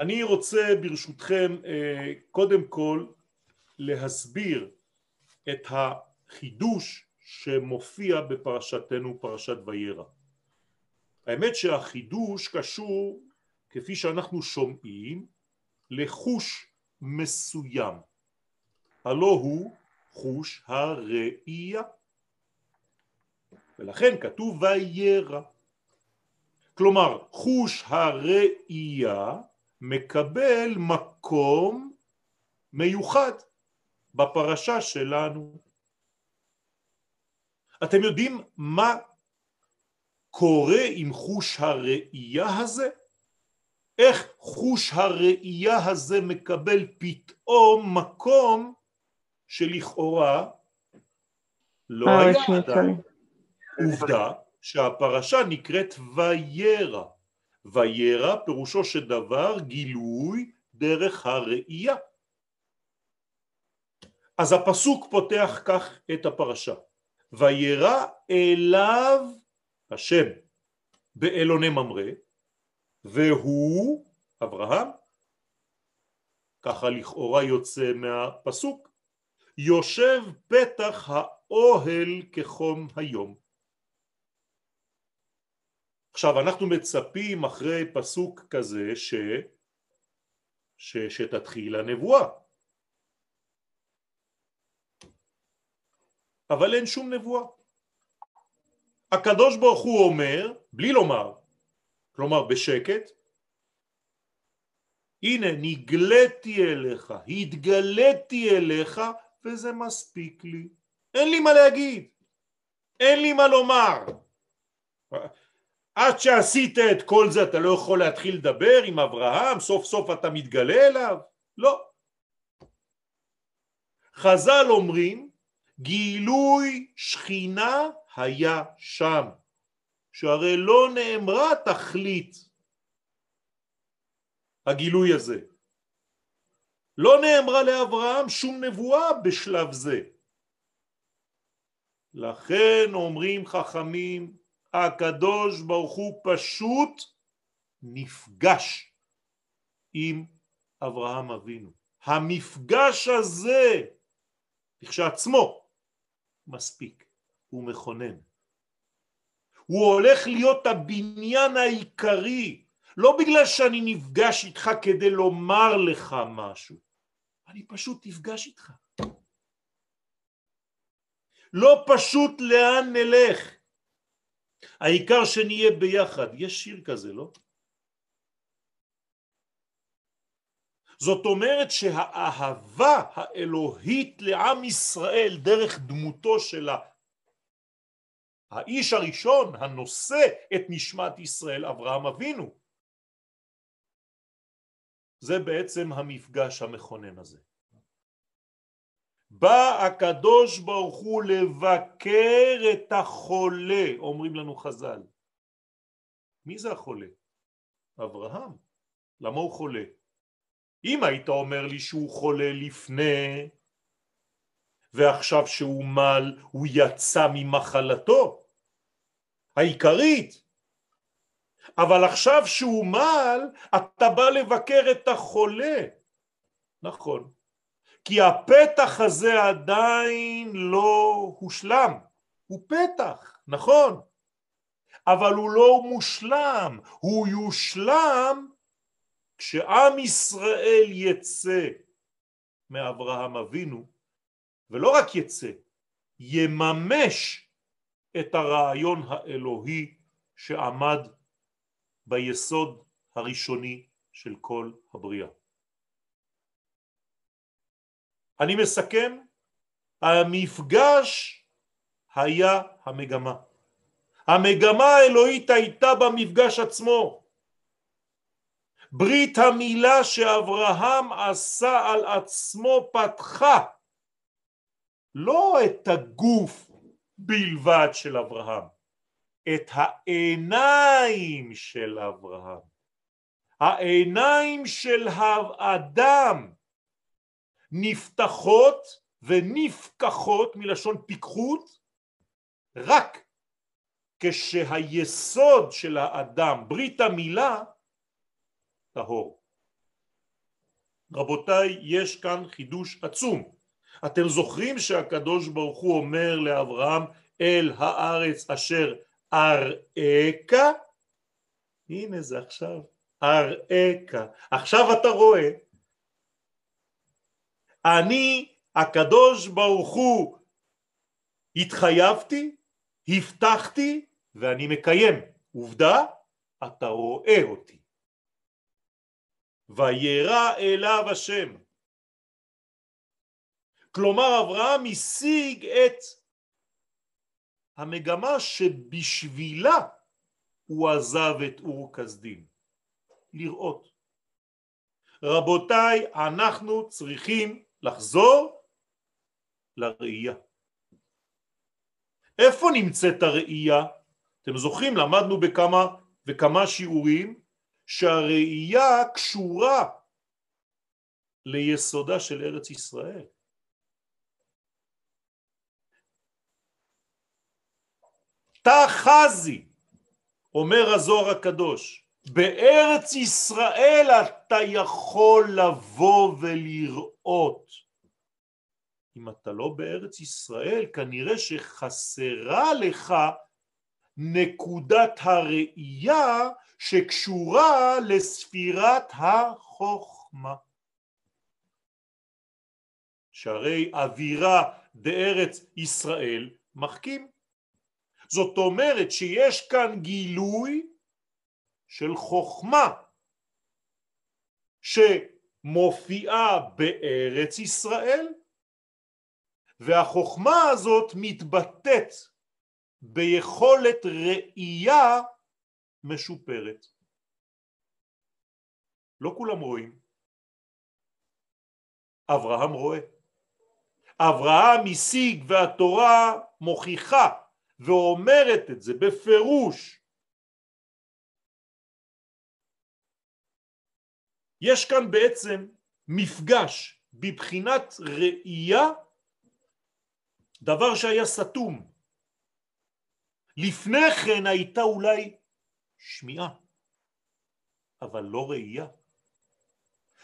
אני רוצה ברשותכם אה, קודם כל להסביר את החידוש שמופיע בפרשתנו פרשת וירא. האמת שהחידוש קשור כפי שאנחנו שומעים לחוש מסוים. הלא הוא חוש הראייה. ולכן כתוב וירא. כלומר חוש הראייה מקבל מקום מיוחד בפרשה שלנו. אתם יודעים מה קורה עם חוש הראייה הזה? איך חוש הראייה הזה מקבל פתאום מקום שלכאורה לא אה, היה עדיין. עובדה שהפרשה נקראת וירא. וירא פירושו של דבר גילוי דרך הראייה. אז הפסוק פותח כך את הפרשה וירא אליו השם באלוני ממרא והוא אברהם ככה לכאורה יוצא מהפסוק יושב פתח האוהל כחום היום עכשיו אנחנו מצפים אחרי פסוק כזה ש... ש... שתתחיל הנבואה. אבל אין שום נבואה. הקדוש ברוך הוא אומר בלי לומר כלומר בשקט הנה נגלתי אליך התגליתי אליך וזה מספיק לי. אין לי מה להגיד. אין לי מה לומר עד שעשית את כל זה אתה לא יכול להתחיל לדבר עם אברהם, סוף סוף אתה מתגלה אליו? לא. חז"ל אומרים גילוי שכינה היה שם, שהרי לא נאמרה תכלית הגילוי הזה. לא נאמרה לאברהם שום נבואה בשלב זה. לכן אומרים חכמים הקדוש ברוך הוא פשוט נפגש עם אברהם אבינו. המפגש הזה כשעצמו מספיק, הוא מכונן. הוא הולך להיות הבניין העיקרי, לא בגלל שאני נפגש איתך כדי לומר לך משהו, אני פשוט נפגש איתך. לא פשוט לאן נלך, העיקר שנהיה ביחד. יש שיר כזה, לא? זאת אומרת שהאהבה האלוהית לעם ישראל דרך דמותו של האיש הראשון הנושא את נשמת ישראל, אברהם אבינו, זה בעצם המפגש המכונן הזה. בא הקדוש ברוך הוא לבקר את החולה, אומרים לנו חז"ל. מי זה החולה? אברהם. למה הוא חולה? אם היית אומר לי שהוא חולה לפני ועכשיו שהוא מל הוא יצא ממחלתו העיקרית אבל עכשיו שהוא מל אתה בא לבקר את החולה נכון כי הפתח הזה עדיין לא הושלם, הוא פתח, נכון, אבל הוא לא מושלם, הוא יושלם כשעם ישראל יצא מאברהם אבינו, ולא רק יצא, יממש את הרעיון האלוהי שעמד ביסוד הראשוני של כל הבריאה. אני מסכם, המפגש היה המגמה. המגמה האלוהית הייתה במפגש עצמו. ברית המילה שאברהם עשה על עצמו פתחה לא את הגוף בלבד של אברהם, את העיניים של אברהם. העיניים של האדם נפתחות ונפקחות מלשון פיקחות רק כשהיסוד של האדם, ברית המילה, טהור. רבותיי, יש כאן חידוש עצום. אתם זוכרים שהקדוש ברוך הוא אומר לאברהם אל הארץ אשר אראך? הנה זה עכשיו, אראך. עכשיו אתה רואה, אני הקדוש ברוך הוא התחייבתי, הבטחתי ואני מקיים. עובדה, אתה רואה אותי. וירא אליו השם. כלומר אברהם השיג את המגמה שבשבילה הוא עזב את אור כסדים, לראות. רבותיי, אנחנו צריכים לחזור לראייה. איפה נמצאת הראייה? אתם זוכרים, למדנו בכמה וכמה שיעורים שהראייה קשורה ליסודה של ארץ ישראל. תחזי, אומר הזוהר הקדוש, בארץ ישראל אתה יכול לבוא ולראות. אם אתה לא בארץ ישראל, כנראה שחסרה לך נקודת הראייה שקשורה לספירת החוכמה. שהרי אווירה בארץ ישראל מחכים. זאת אומרת שיש כאן גילוי של חוכמה שמופיעה בארץ ישראל והחוכמה הזאת מתבטאת ביכולת ראייה משופרת. לא כולם רואים. אברהם רואה. אברהם השיג והתורה מוכיחה ואומרת את זה בפירוש. יש כאן בעצם מפגש בבחינת ראייה, דבר שהיה סתום. לפני כן הייתה אולי שמיעה, אבל לא ראייה.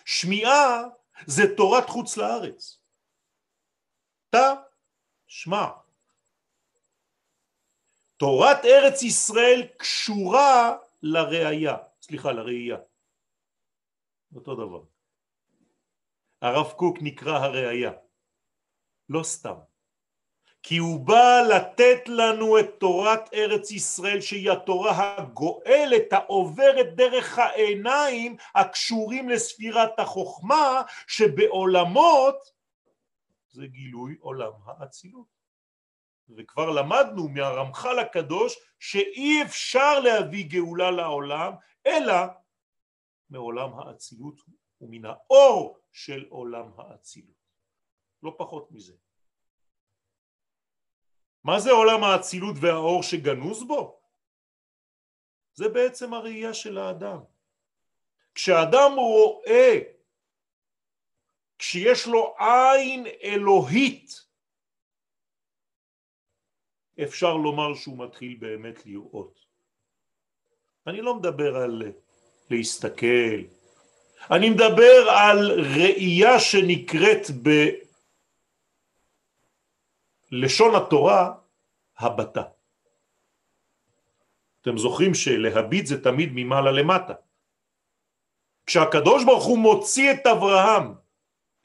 שמיעה זה תורת חוץ לארץ. תא שמע. תורת ארץ ישראל קשורה לראייה, סליחה, לראייה. אותו דבר. הרב קוק נקרא הראייה, לא סתם. כי הוא בא לתת לנו את תורת ארץ ישראל שהיא התורה הגואלת העוברת דרך העיניים הקשורים לספירת החוכמה שבעולמות זה גילוי עולם האצילות. וכבר למדנו מהרמח"ל הקדוש שאי אפשר להביא גאולה לעולם אלא מעולם האצילות ומן האור של עולם האצילות. לא פחות מזה. מה זה עולם האצילות והאור שגנוז בו? זה בעצם הראייה של האדם. כשאדם רואה, כשיש לו עין אלוהית, אפשר לומר שהוא מתחיל באמת לראות. אני לא מדבר על להסתכל, אני מדבר על ראייה שנקראת לשון התורה הבטה. אתם זוכרים שלהביט זה תמיד ממעלה למטה. כשהקדוש ברוך הוא מוציא את אברהם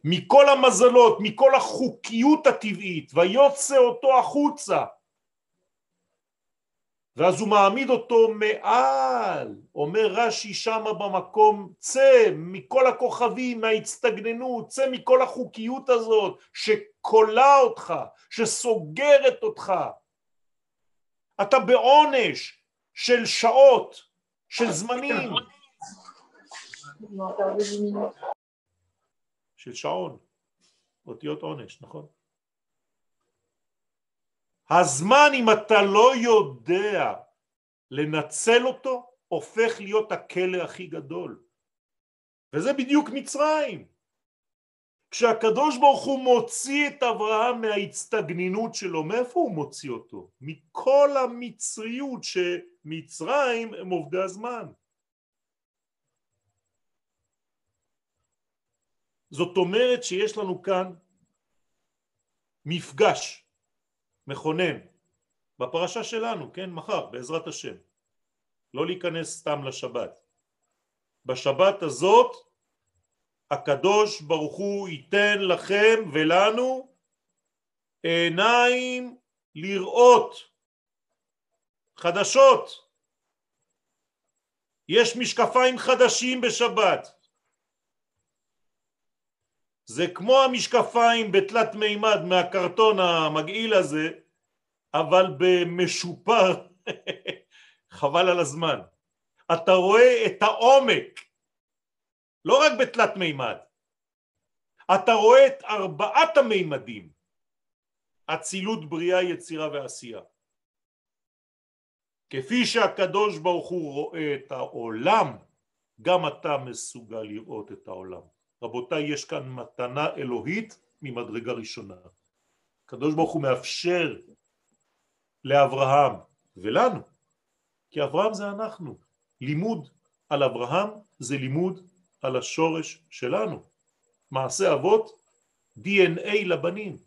מכל המזלות, מכל החוקיות הטבעית, ויוצא אותו החוצה, ואז הוא מעמיד אותו מעל, אומר רש"י שמה במקום צא מכל הכוכבים, מההצטגננות, צא מכל החוקיות הזאת שכולה אותך, שסוגרת אותך. אתה בעונש של שעות, של זמנים. של שעון, אותיות עונש, נכון? הזמן אם אתה לא יודע לנצל אותו הופך להיות הכלא הכי גדול. וזה בדיוק מצרים. כשהקדוש ברוך הוא מוציא את אברהם מההצטגנינות שלו מאיפה הוא מוציא אותו? מכל המצריות שמצרים הם עובדי הזמן. זאת אומרת שיש לנו כאן מפגש מכונן בפרשה שלנו, כן, מחר, בעזרת השם. לא להיכנס סתם לשבת. בשבת הזאת הקדוש ברוך הוא ייתן לכם ולנו עיניים לראות חדשות. יש משקפיים חדשים בשבת. זה כמו המשקפיים בתלת מימד מהקרטון המגעיל הזה, אבל במשופר, חבל על הזמן. אתה רואה את העומק, לא רק בתלת מימד, אתה רואה את ארבעת המימדים, אצילות, בריאה, יצירה ועשייה. כפי שהקדוש ברוך הוא רואה את העולם, גם אתה מסוגל לראות את העולם. רבותיי, יש כאן מתנה אלוהית ממדרגה ראשונה. הקדוש ברוך הוא מאפשר לאברהם ולנו, כי אברהם זה אנחנו. לימוד על אברהם זה לימוד על השורש שלנו. מעשה אבות, DNA לבנים.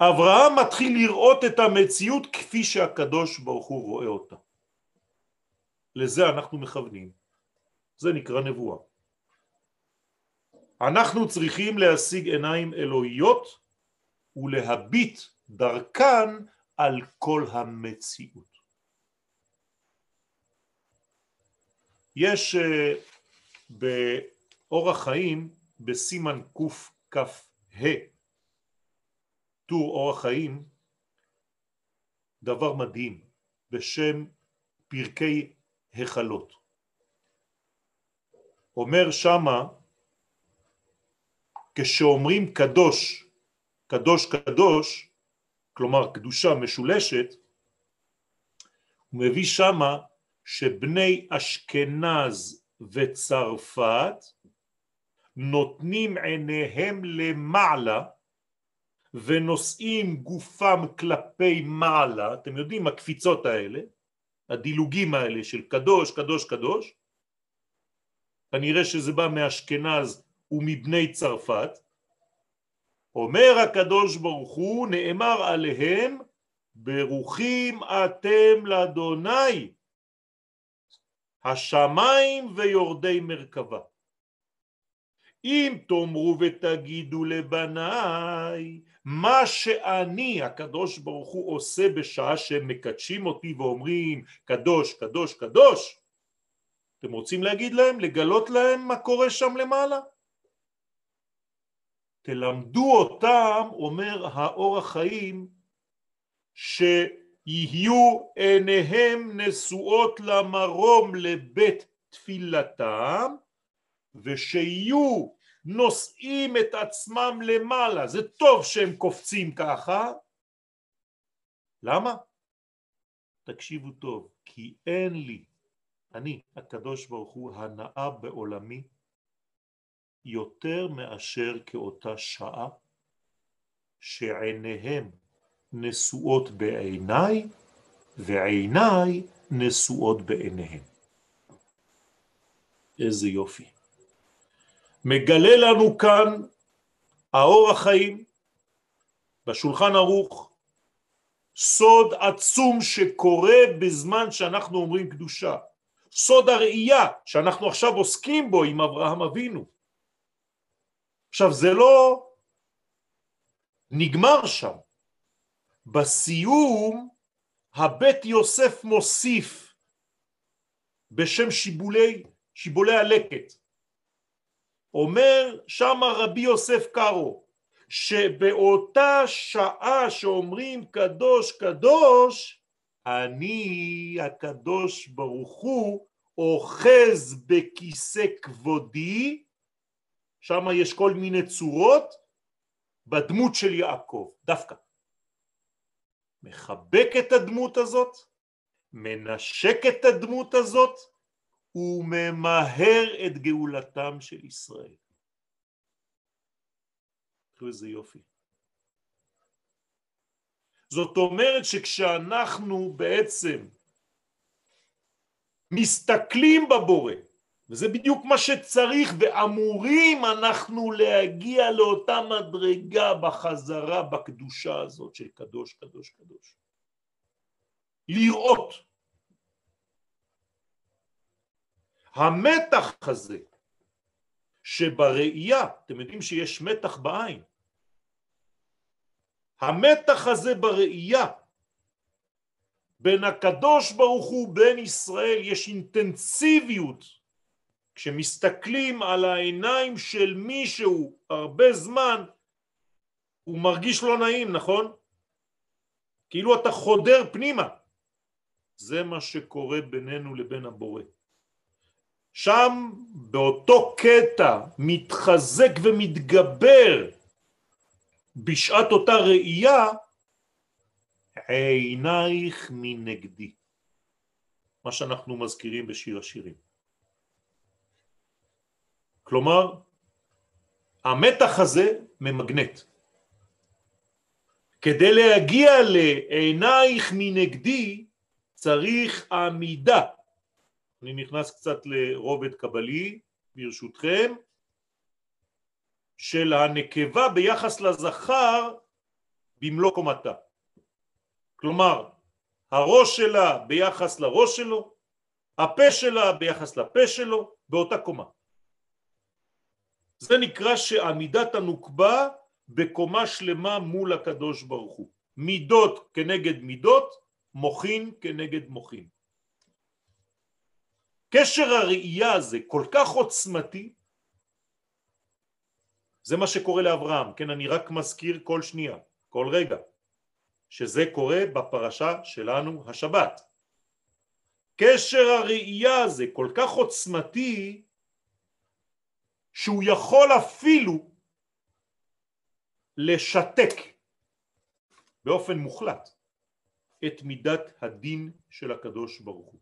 אברהם מתחיל לראות את המציאות כפי שהקדוש ברוך הוא רואה אותה. לזה אנחנו מכוונים. זה נקרא נבואה. אנחנו צריכים להשיג עיניים אלוהיות ולהביט דרכן על כל המציאות. יש אה, באורח חיים בסימן קכ"ה טור אורח חיים דבר מדהים בשם פרקי החלות. אומר שמה כשאומרים קדוש, קדוש קדוש, כלומר קדושה משולשת, הוא מביא שמה שבני אשכנז וצרפת נותנים עיניהם למעלה ונושאים גופם כלפי מעלה, אתם יודעים הקפיצות האלה, הדילוגים האלה של קדוש, קדוש, קדוש, כנראה שזה בא מאשכנז ומבני צרפת, אומר הקדוש ברוך הוא, נאמר עליהם, ברוכים אתם לאדוני, השמיים ויורדי מרכבה. אם תאמרו ותגידו לבניי, מה שאני הקדוש ברוך הוא עושה בשעה שהם מקדשים אותי ואומרים קדוש קדוש קדוש אתם רוצים להגיד להם, לגלות להם מה קורה שם למעלה? תלמדו אותם, אומר האור החיים, שיהיו עיניהם נשואות למרום לבית תפילתם ושיהיו נושאים את עצמם למעלה, זה טוב שהם קופצים ככה, למה? תקשיבו טוב, כי אין לי, אני הקדוש ברוך הוא הנאה בעולמי יותר מאשר כאותה שעה שעיניהם נשואות בעיניי ועיניי נשואות בעיניהם. איזה יופי. מגלה לנו כאן האור החיים בשולחן ערוך סוד עצום שקורה בזמן שאנחנו אומרים קדושה סוד הראייה שאנחנו עכשיו עוסקים בו עם אברהם אבינו. עכשיו זה לא נגמר שם. בסיום הבית יוסף מוסיף בשם שיבולי, שיבולי הלקט. אומר שם רבי יוסף קארו שבאותה שעה שאומרים קדוש קדוש אני הקדוש ברוך הוא אוחז בכיסא כבודי שם יש כל מיני צורות בדמות של יעקב דווקא מחבק את הדמות הזאת מנשק את הדמות הזאת וממהר את גאולתם של ישראל. תראו איזה יופי. זאת אומרת שכשאנחנו בעצם מסתכלים בבורא וזה בדיוק מה שצריך ואמורים אנחנו להגיע לאותה מדרגה בחזרה בקדושה הזאת של קדוש קדוש קדוש. לראות. המתח הזה שבראייה, אתם יודעים שיש מתח בעין, המתח הזה בראייה בין הקדוש ברוך הוא בין ישראל יש אינטנסיביות. כשמסתכלים על העיניים של מישהו הרבה זמן הוא מרגיש לא נעים נכון? כאילו אתה חודר פנימה. זה מה שקורה בינינו לבין הבורא. שם באותו קטע מתחזק ומתגבר בשעת אותה ראייה עינייך מנגדי מה שאנחנו מזכירים בשיר השירים. כלומר המתח הזה ממגנט. כדי להגיע לעינייך מנגדי צריך עמידה. אני נכנס קצת לרובד קבלי ברשותכם של הנקבה ביחס לזכר במלוא קומתה. כלומר, הראש שלה ביחס לראש שלו, הפה שלה ביחס לפה שלו, באותה קומה. זה נקרא שעמידת הנוקבה בקומה שלמה מול הקדוש ברוך הוא. מידות כנגד מידות, מוחין כנגד מוחין. קשר הראייה הזה כל כך עוצמתי זה מה שקורה לאברהם, כן אני רק מזכיר כל שנייה, כל רגע, שזה קורה בפרשה שלנו השבת. קשר הראייה הזה כל כך עוצמתי שהוא יכול אפילו לשתק באופן מוחלט את מידת הדין של הקדוש ברוך הוא.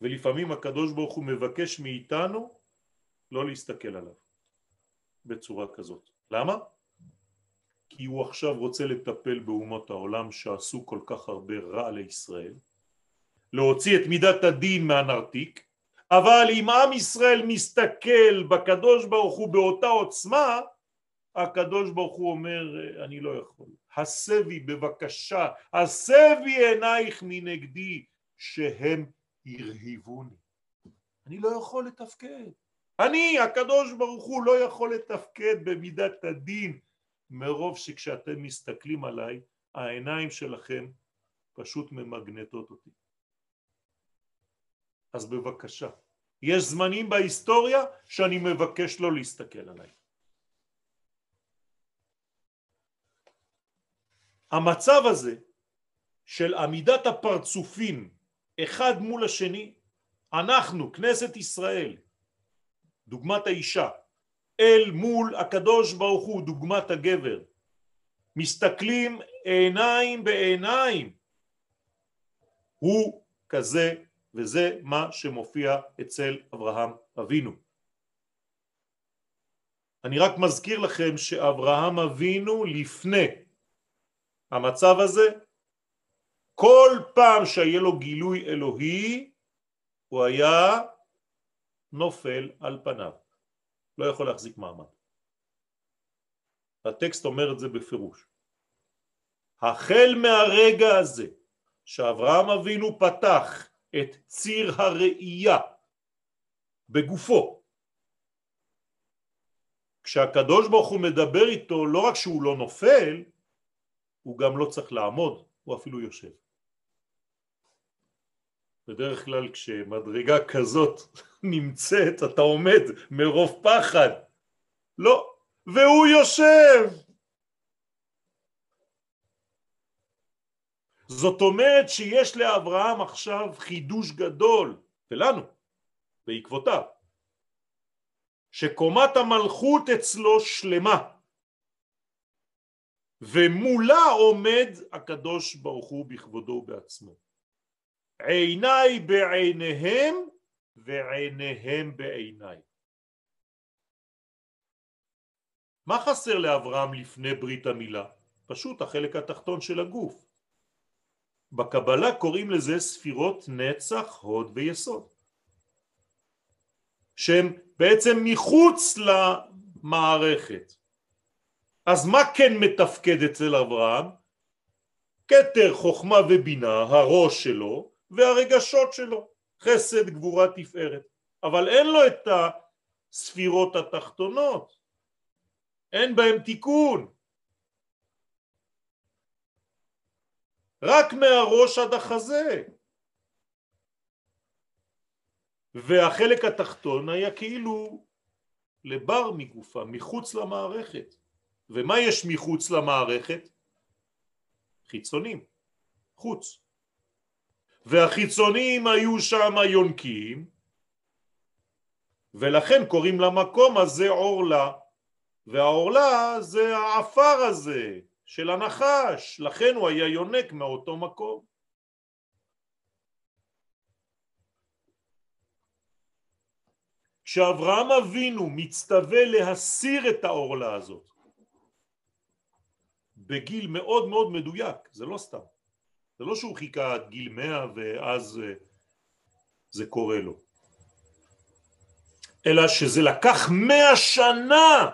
ולפעמים הקדוש ברוך הוא מבקש מאיתנו לא להסתכל עליו בצורה כזאת. למה? כי הוא עכשיו רוצה לטפל באומות העולם שעשו כל כך הרבה רע לישראל, להוציא את מידת הדין מהנרתיק, אבל אם עם ישראל מסתכל בקדוש ברוך הוא באותה עוצמה, הקדוש ברוך הוא אומר אני לא יכול. הסבי בבקשה, הסבי עינייך מנגדי שהם הרהיבוני. אני לא יכול לתפקד. אני, הקדוש ברוך הוא, לא יכול לתפקד במידת הדין מרוב שכשאתם מסתכלים עליי, העיניים שלכם פשוט ממגנטות אותי. אז בבקשה, יש זמנים בהיסטוריה שאני מבקש לא להסתכל עליי. המצב הזה של עמידת הפרצופים אחד מול השני, אנחנו, כנסת ישראל, דוגמת האישה, אל מול הקדוש ברוך הוא, דוגמת הגבר, מסתכלים עיניים בעיניים, הוא כזה וזה מה שמופיע אצל אברהם אבינו. אני רק מזכיר לכם שאברהם אבינו לפני המצב הזה כל פעם שהיה לו גילוי אלוהי הוא היה נופל על פניו, לא יכול להחזיק מעמד. הטקסט אומר את זה בפירוש. החל מהרגע הזה שאברהם אבינו פתח את ציר הראייה בגופו כשהקדוש ברוך הוא מדבר איתו לא רק שהוא לא נופל הוא גם לא צריך לעמוד, הוא אפילו יושב. בדרך כלל כשמדרגה כזאת נמצאת אתה עומד מרוב פחד. לא והוא יושב. זאת אומרת שיש לאברהם עכשיו חידוש גדול ולנו בעקבותיו שקומת המלכות אצלו שלמה ומולה עומד הקדוש ברוך הוא בכבודו ובעצמו. עיניי בעיניהם ועיניהם בעיניי. מה חסר לאברהם לפני ברית המילה? פשוט החלק התחתון של הגוף. בקבלה קוראים לזה ספירות נצח, הוד ויסוד שהן בעצם מחוץ למערכת אז מה כן מתפקד אצל אברהם? כתר חוכמה ובינה, הראש שלו והרגשות שלו, חסד, גבורה, תפארת. אבל אין לו את הספירות התחתונות. אין בהם תיקון. רק מהראש עד החזה. והחלק התחתון היה כאילו לבר מגופה, מחוץ למערכת. ומה יש מחוץ למערכת? חיצונים, חוץ והחיצונים היו שם יונקים ולכן קוראים למקום הזה עורלה והעורלה זה העפר הזה של הנחש, לכן הוא היה יונק מאותו מקום. כשאברהם אבינו מצטווה להסיר את העורלה הזאת בגיל מאוד מאוד מדויק, זה לא סתם, זה לא שהוא חיכה עד גיל מאה ואז אה, זה קורה לו, אלא שזה לקח מאה שנה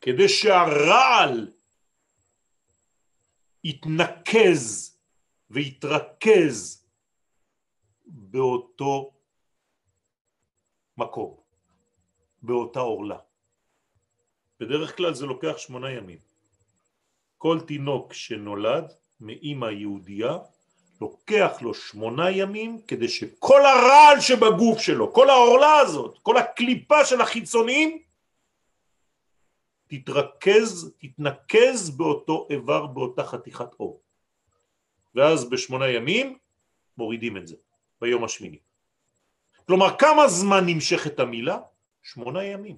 כדי שהרעל יתנקז ויתרכז באותו מקום, באותה עורלה. בדרך כלל זה לוקח שמונה ימים. כל תינוק שנולד מאימא יהודייה לוקח לו שמונה ימים כדי שכל הרעל שבגוף שלו, כל העורלה הזאת, כל הקליפה של החיצוניים תתרכז, תתנקז באותו איבר, באותה חתיכת אור. ואז בשמונה ימים מורידים את זה, ביום השמיני. כלומר, כמה זמן נמשכת המילה? שמונה ימים.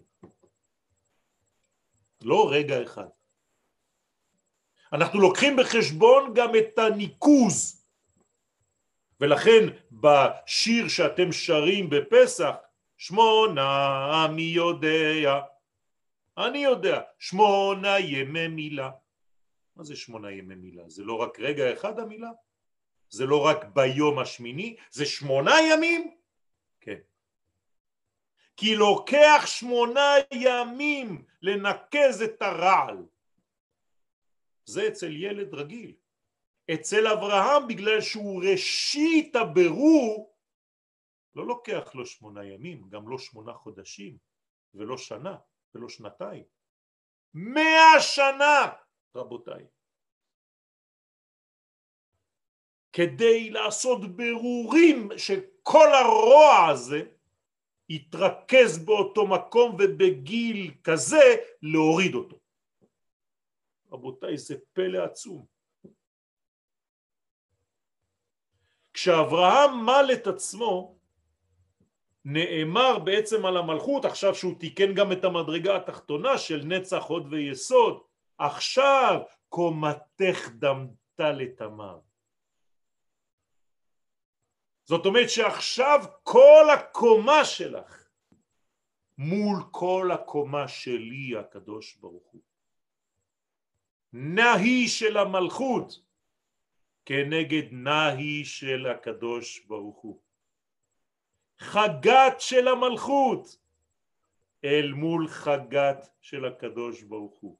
לא רגע אחד. אנחנו לוקחים בחשבון גם את הניקוז, ולכן בשיר שאתם שרים בפסח, שמונה מי יודע אני יודע, שמונה ימי מילה. מה זה שמונה ימי מילה? זה לא רק רגע אחד המילה? זה לא רק ביום השמיני? זה שמונה ימים? כן. כי לוקח שמונה ימים לנקז את הרעל. זה אצל ילד רגיל. אצל אברהם בגלל שהוא ראשית הבירור לא לוקח לו שמונה ימים, גם לא שמונה חודשים ולא שנה. ולא שנתיים. מאה שנה, רבותיי. כדי לעשות ברורים שכל הרוע הזה יתרכז באותו מקום ובגיל כזה להוריד אותו. רבותיי, זה פלא עצום. כשאברהם מל את עצמו נאמר בעצם על המלכות עכשיו שהוא תיקן גם את המדרגה התחתונה של נצח הוד ויסוד עכשיו קומתך דמתה לתמר זאת אומרת שעכשיו כל הקומה שלך מול כל הקומה שלי הקדוש ברוך הוא נהי של המלכות כנגד נהי של הקדוש ברוך הוא. חגת של המלכות אל מול חגת של הקדוש ברוך הוא.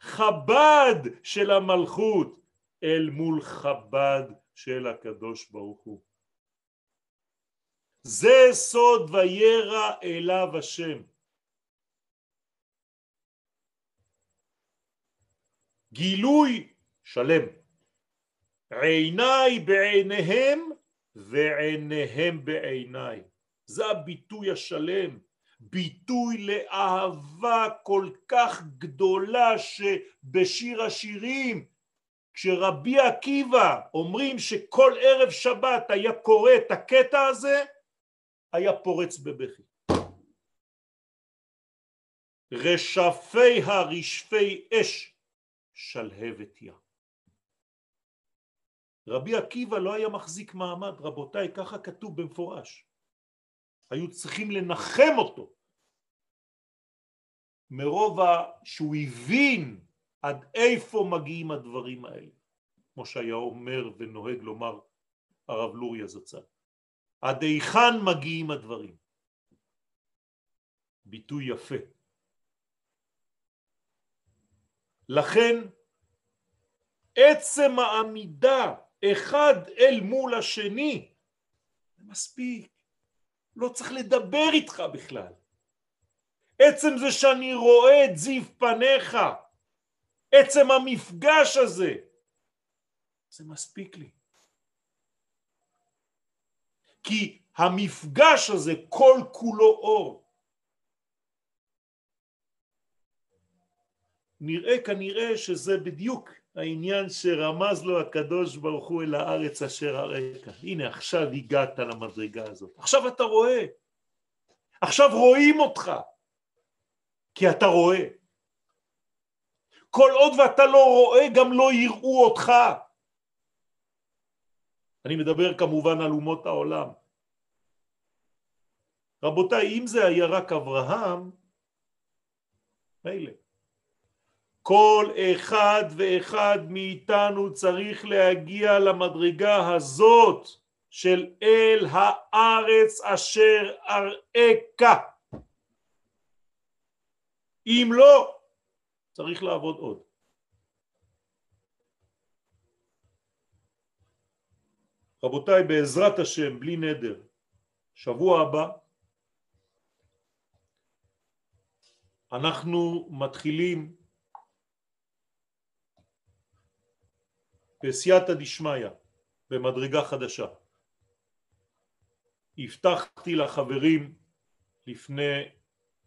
חב"ד של המלכות אל מול חב"ד של הקדוש ברוך הוא. זה סוד וירא אליו השם גילוי שלם עיניי בעיניהם ועיניהם בעיניי. זה הביטוי השלם, ביטוי לאהבה כל כך גדולה שבשיר השירים כשרבי עקיבא אומרים שכל ערב שבת היה קורא את הקטע הזה היה פורץ בבכי. רשפי הרשפי אש שלהבת יא. רבי עקיבא לא היה מחזיק מעמד, רבותיי, ככה כתוב במפורש. היו צריכים לנחם אותו מרוב שהוא הבין עד איפה מגיעים הדברים האלה. כמו שהיה אומר ונוהג לומר הרב לוריה זצ"ל. עד היכן מגיעים הדברים? ביטוי יפה. לכן עצם העמידה אחד אל מול השני זה מספיק, לא צריך לדבר איתך בכלל. עצם זה שאני רואה את זיו פניך, עצם המפגש הזה, זה מספיק לי. כי המפגש הזה כל כולו אור. נראה כנראה שזה בדיוק העניין שרמז לו הקדוש ברוך הוא אל הארץ אשר אראך. הנה עכשיו הגעת למדרגה הזאת, עכשיו אתה רואה, עכשיו רואים אותך, כי אתה רואה. כל עוד ואתה לא רואה גם לא יראו אותך. אני מדבר כמובן על אומות העולם. רבותיי, אם זה היה רק אברהם, מילא. כל אחד ואחד מאיתנו צריך להגיע למדרגה הזאת של אל הארץ אשר אראך. אם לא, צריך לעבוד עוד. רבותיי, בעזרת השם, בלי נדר, שבוע הבא אנחנו מתחילים בסייעתא דשמיא במדרגה חדשה. הבטחתי לחברים לפני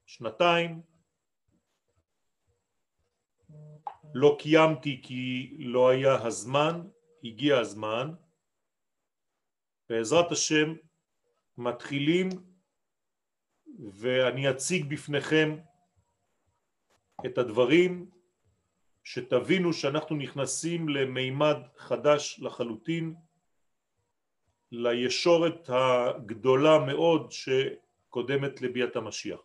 שנתיים, לא קיימתי כי לא היה הזמן, הגיע הזמן, בעזרת השם מתחילים ואני אציג בפניכם את הדברים שתבינו שאנחנו נכנסים למימד חדש לחלוטין, לישורת הגדולה מאוד שקודמת לביאת המשיח.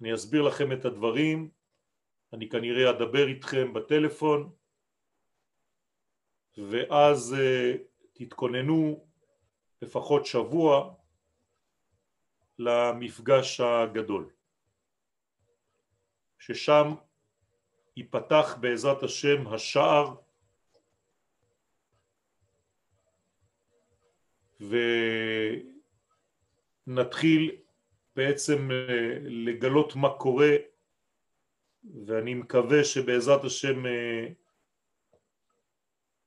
אני אסביר לכם את הדברים, אני כנראה אדבר איתכם בטלפון, ואז uh, תתכוננו לפחות שבוע למפגש הגדול, ששם ייפתח בעזרת השם השער. ונתחיל בעצם אה, לגלות מה קורה ואני מקווה שבעזרת השם אה,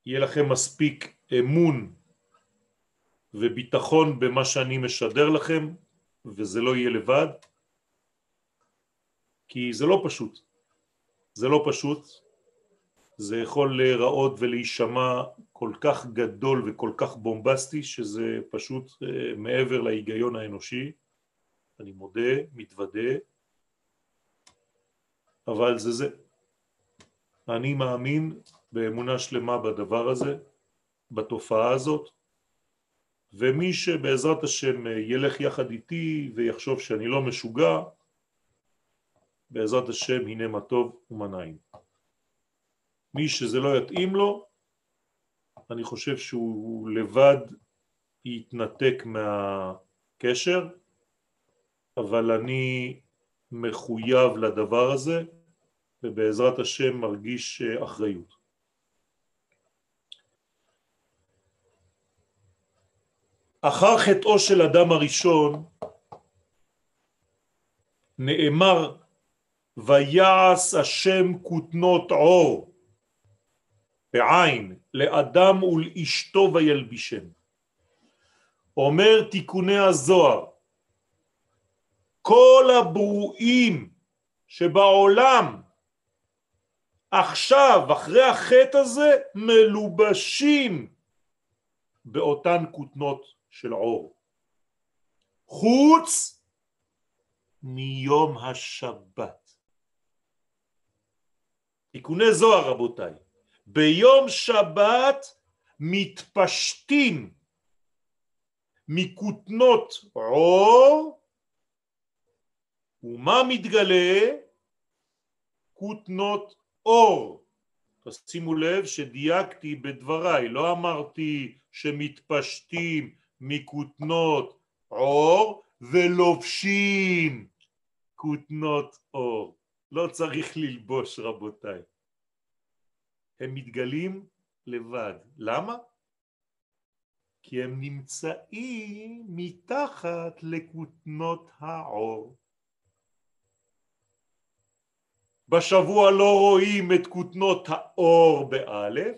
יהיה לכם מספיק אמון וביטחון במה שאני משדר לכם וזה לא יהיה לבד כי זה לא פשוט זה לא פשוט, זה יכול להיראות ולהישמע כל כך גדול וכל כך בומבסטי שזה פשוט אה, מעבר להיגיון האנושי, אני מודה, מתוודה, אבל זה זה. אני מאמין באמונה שלמה בדבר הזה, בתופעה הזאת, ומי שבעזרת השם ילך יחד איתי ויחשוב שאני לא משוגע, בעזרת השם הנה מה טוב ומה נעים. מי שזה לא יתאים לו, אני חושב שהוא לבד יתנתק מהקשר, אבל אני מחויב לדבר הזה ובעזרת השם מרגיש אחריות. אחר חטאו של אדם הראשון נאמר ויעש השם כותנות עור בעין לאדם ולאשתו וילבישם. אומר תיקוני הזוהר כל הברואים שבעולם עכשיו אחרי החטא הזה מלובשים באותן כותנות של עור חוץ מיום השבת תיקוני זוהר רבותיי, ביום שבת מתפשטים מכותנות עור ומה מתגלה? כותנות אור שימו לב שדייקתי בדבריי, לא אמרתי שמתפשטים מכותנות עור ולובשים כותנות אור. לא צריך ללבוש רבותיי. הם מתגלים לבד. למה? כי הם נמצאים מתחת לכותנות העור. בשבוע לא רואים את כותנות האור באלף,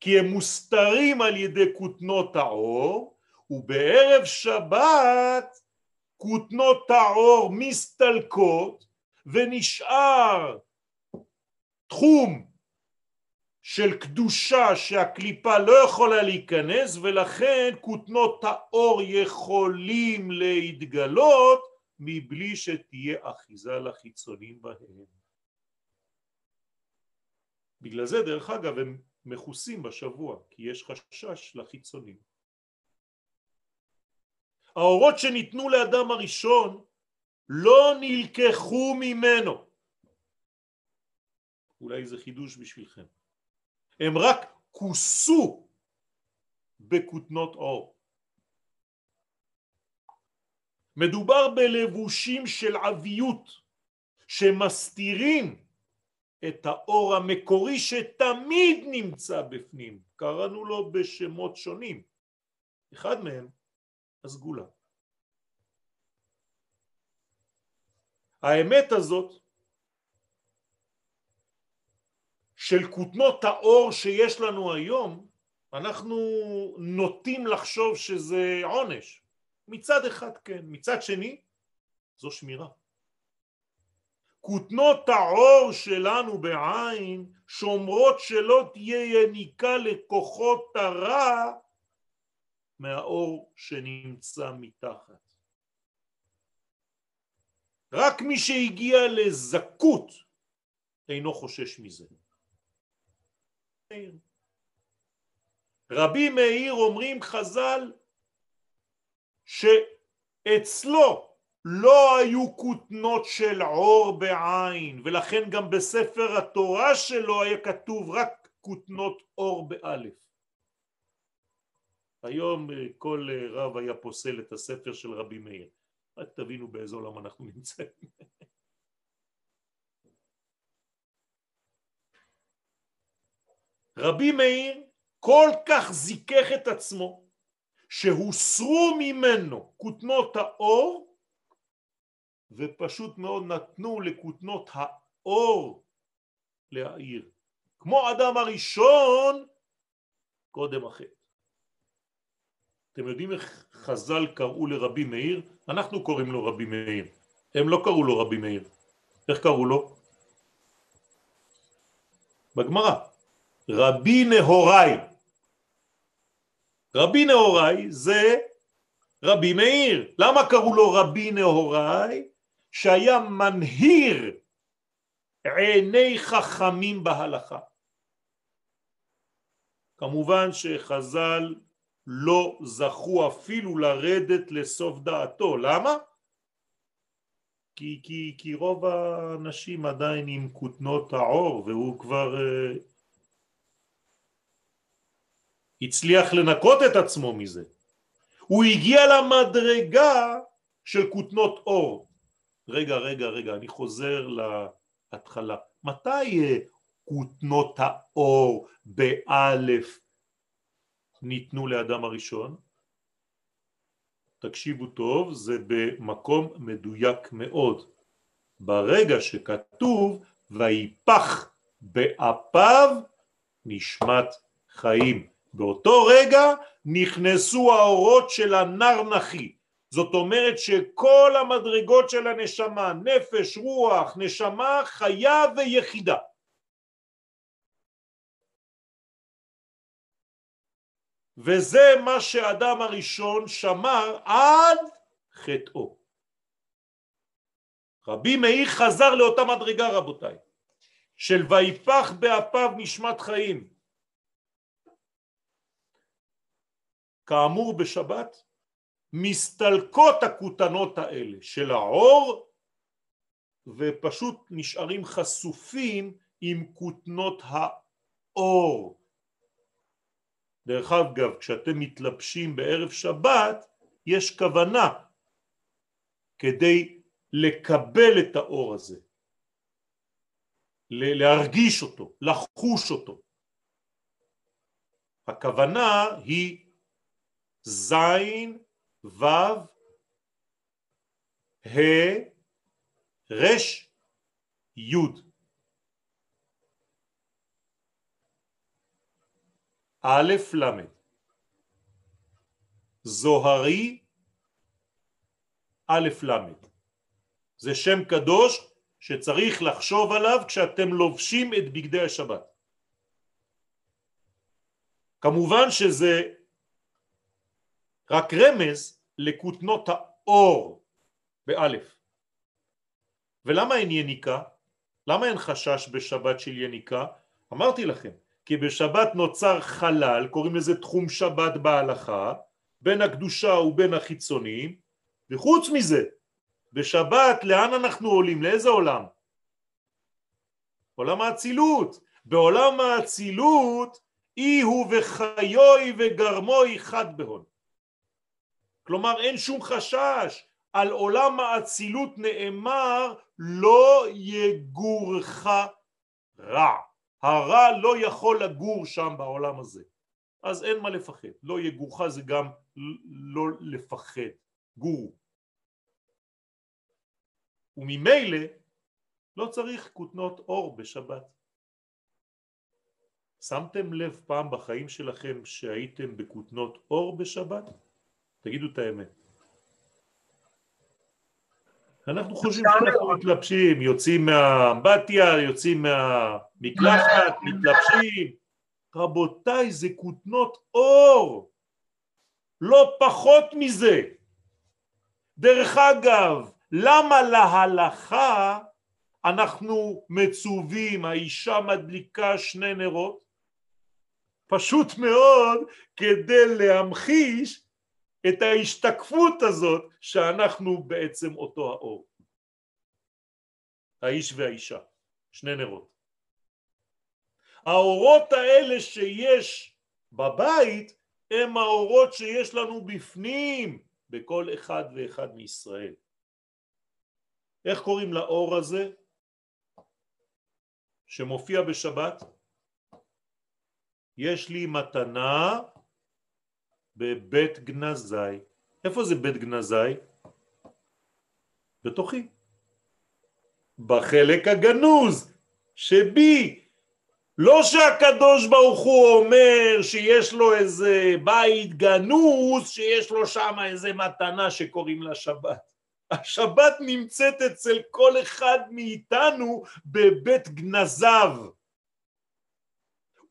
כי הם מוסתרים על ידי כותנות האור, ובערב שבת כותנות האור מסתלקות ונשאר תחום של קדושה שהקליפה לא יכולה להיכנס ולכן כותנות האור יכולים להתגלות מבלי שתהיה אחיזה לחיצונים בהם. בגלל זה דרך אגב הם מכוסים בשבוע כי יש חשש לחיצונים. האורות שניתנו לאדם הראשון לא נלקחו ממנו. אולי זה חידוש בשבילכם. הם רק כוסו בכותנות אור. מדובר בלבושים של עביות שמסתירים את האור המקורי שתמיד נמצא בפנים, קראנו לו בשמות שונים, אחד מהם הסגולה. האמת הזאת של כותנות האור שיש לנו היום, אנחנו נוטים לחשוב שזה עונש. מצד אחד כן, מצד שני זו שמירה. כותנות העור שלנו בעין שומרות שלא תהיה יניקה לכוחות הרע מהאור שנמצא מתחת. רק מי שהגיע לזכות אינו חושש מזה. רבי מאיר אומרים חז"ל שאצלו לא היו כותנות של עור בעין ולכן גם בספר התורה שלו היה כתוב רק כותנות עור באלף. היום כל רב היה פוסל את הספר של רבי מאיר. רק תבינו באיזה עולם אנחנו נמצאים. רבי מאיר כל כך זיכך את עצמו שהוסרו ממנו כותנות האור ופשוט מאוד נתנו לכותנות האור להעיר כמו אדם הראשון קודם החטא אתם יודעים איך חז"ל קראו לרבי מאיר? אנחנו קוראים לו רבי מאיר. הם לא קראו לו רבי מאיר. איך קראו לו? בגמרא. רבי נהוראי. רבי נהוראי זה רבי מאיר. למה קראו לו רבי נהוראי? שהיה מנהיר עיני חכמים בהלכה. כמובן שחז"ל לא זכו אפילו לרדת לסוף דעתו. למה? כי, כי, כי רוב האנשים עדיין עם כותנות העור והוא כבר uh, הצליח לנקות את עצמו מזה. הוא הגיע למדרגה של כותנות אור. רגע, רגע, רגע, אני חוזר להתחלה. מתי אה, כותנות האור באלף ניתנו לאדם הראשון? תקשיבו טוב, זה במקום מדויק מאוד. ברגע שכתוב ויפח באפיו נשמת חיים. באותו רגע נכנסו האורות של הנר נחי. זאת אומרת שכל המדרגות של הנשמה, נפש, רוח, נשמה, חיה ויחידה. וזה מה שאדם הראשון שמר עד חטאו. רבי מאיר חזר לאותה מדרגה רבותיי, של ויפח באפיו נשמת חיים. כאמור בשבת מסתלקות הכותנות האלה של העור ופשוט נשארים חשופים עם כותנות אור. דרך אגב, כשאתם מתלבשים בערב שבת, יש כוונה כדי לקבל את האור הזה, להרגיש אותו, לחוש אותו. הכוונה היא זין, וו, ה', רש, י'. א' ל' זוהרי א' ל' זה שם קדוש שצריך לחשוב עליו כשאתם לובשים את בגדי השבת כמובן שזה רק רמז לכותנות האור באלף ולמה אין יניקה? למה אין חשש בשבת של יניקה? אמרתי לכם כי בשבת נוצר חלל, קוראים לזה תחום שבת בהלכה, בין הקדושה ובין החיצונים, וחוץ מזה, בשבת לאן אנחנו עולים? לאיזה עולם? עולם האצילות. בעולם האצילות אי הוא וחיוי וגרמוי חד בהון. כלומר אין שום חשש, על עולם האצילות נאמר לא יגורך רע. הרע לא יכול לגור שם בעולם הזה. אז אין מה לפחד. לא יגורך זה גם לא לפחד. גור וממילא לא צריך כותנות אור בשבת. שמתם לב פעם בחיים שלכם שהייתם בכותנות אור בשבת? תגידו את האמת אנחנו חושבים שאנחנו מתלבשים, יוצאים מהאמבטיה, יוצאים מהמקלחת, מתלבשים. רבותיי, זה כותנות אור, לא פחות מזה. דרך אגב, למה להלכה אנחנו מצווים, האישה מדליקה שני נרות? פשוט מאוד כדי להמחיש את ההשתקפות הזאת שאנחנו בעצם אותו האור. האיש והאישה, שני נרות. האורות האלה שיש בבית הם האורות שיש לנו בפנים בכל אחד ואחד מישראל. איך קוראים לאור הזה שמופיע בשבת? יש לי מתנה בבית גנזי. איפה זה בית גנזי? בתוכי. בחלק הגנוז שבי. לא שהקדוש ברוך הוא אומר שיש לו איזה בית גנוז שיש לו שם איזה מתנה שקוראים לה שבת. השבת נמצאת אצל כל אחד מאיתנו בבית גנזיו.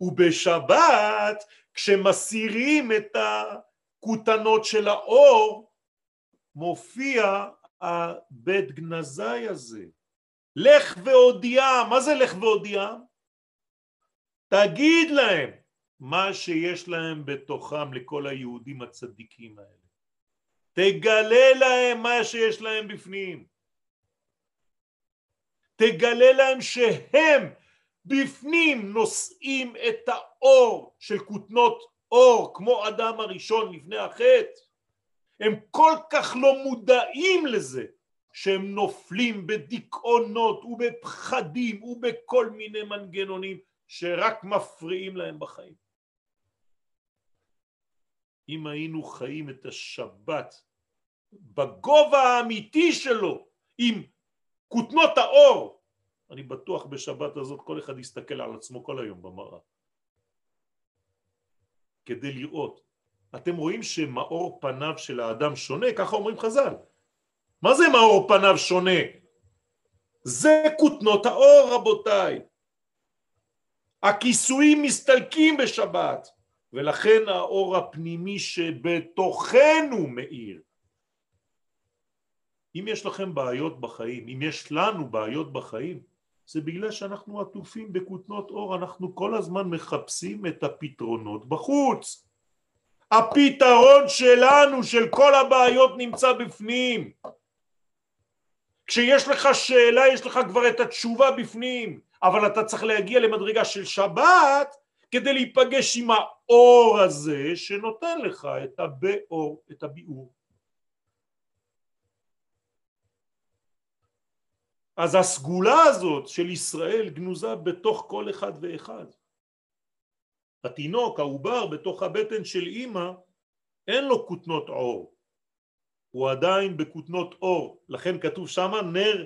ובשבת כשמסירים את הכותנות של האור מופיע הבית גנזי הזה. לך והודיעם, מה זה לך והודיעם? תגיד להם מה שיש להם בתוכם לכל היהודים הצדיקים האלה. תגלה להם מה שיש להם בפנים. תגלה להם שהם בפנים נושאים את האור של כותנות אור כמו אדם הראשון לפני החטא הם כל כך לא מודעים לזה שהם נופלים בדיכאונות ובפחדים ובכל מיני מנגנונים שרק מפריעים להם בחיים. אם היינו חיים את השבת בגובה האמיתי שלו עם כותנות האור אני בטוח בשבת הזאת כל אחד יסתכל על עצמו כל היום במראה כדי לראות. אתם רואים שמאור פניו של האדם שונה? ככה אומרים חז"ל. מה זה מאור פניו שונה? זה כותנות האור רבותיי. הכיסויים מסתלקים בשבת ולכן האור הפנימי שבתוכנו מאיר. אם יש לכם בעיות בחיים, אם יש לנו בעיות בחיים, זה בגלל שאנחנו עטופים בכותנות אור, אנחנו כל הזמן מחפשים את הפתרונות בחוץ. הפתרון שלנו, של כל הבעיות נמצא בפנים. כשיש לך שאלה יש לך כבר את התשובה בפנים, אבל אתה צריך להגיע למדרגה של שבת כדי להיפגש עם האור הזה שנותן לך את הבאור, את הביאור. אז הסגולה הזאת של ישראל גנוזה בתוך כל אחד ואחד. התינוק, העובר בתוך הבטן של אימא, אין לו כותנות עור, הוא עדיין בכותנות אור, לכן כתוב שמה נר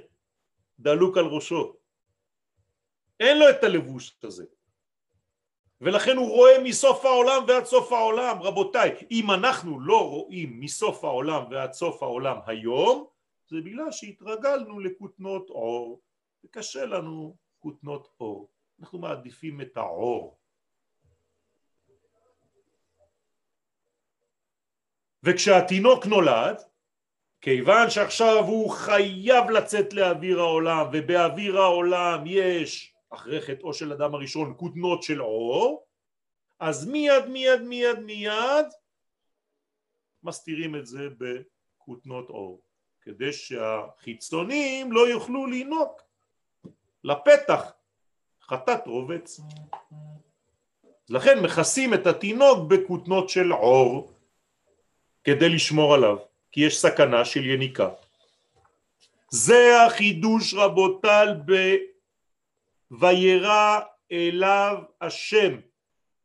דלוק על ראשו. אין לו את הלבוש הזה. ולכן הוא רואה מסוף העולם ועד סוף העולם. רבותיי, אם אנחנו לא רואים מסוף העולם ועד סוף העולם היום, זה בגלל שהתרגלנו לכותנות עור, וקשה לנו כותנות עור. אנחנו מעדיפים את העור. וכשהתינוק נולד, כיוון שעכשיו הוא חייב לצאת לאוויר העולם, ובאוויר העולם יש, אחרי חטאו של אדם הראשון, כותנות של אור, אז מיד מיד מיד מיד מסתירים את זה בכותנות אור, כדי שהחיצונים לא יוכלו לינוק לפתח חטאת רובץ. לכן מכסים את התינוק בכותנות של עור כדי לשמור עליו. כי יש סכנה של יניקה. זה החידוש רבותיי ב"וירא אליו השם".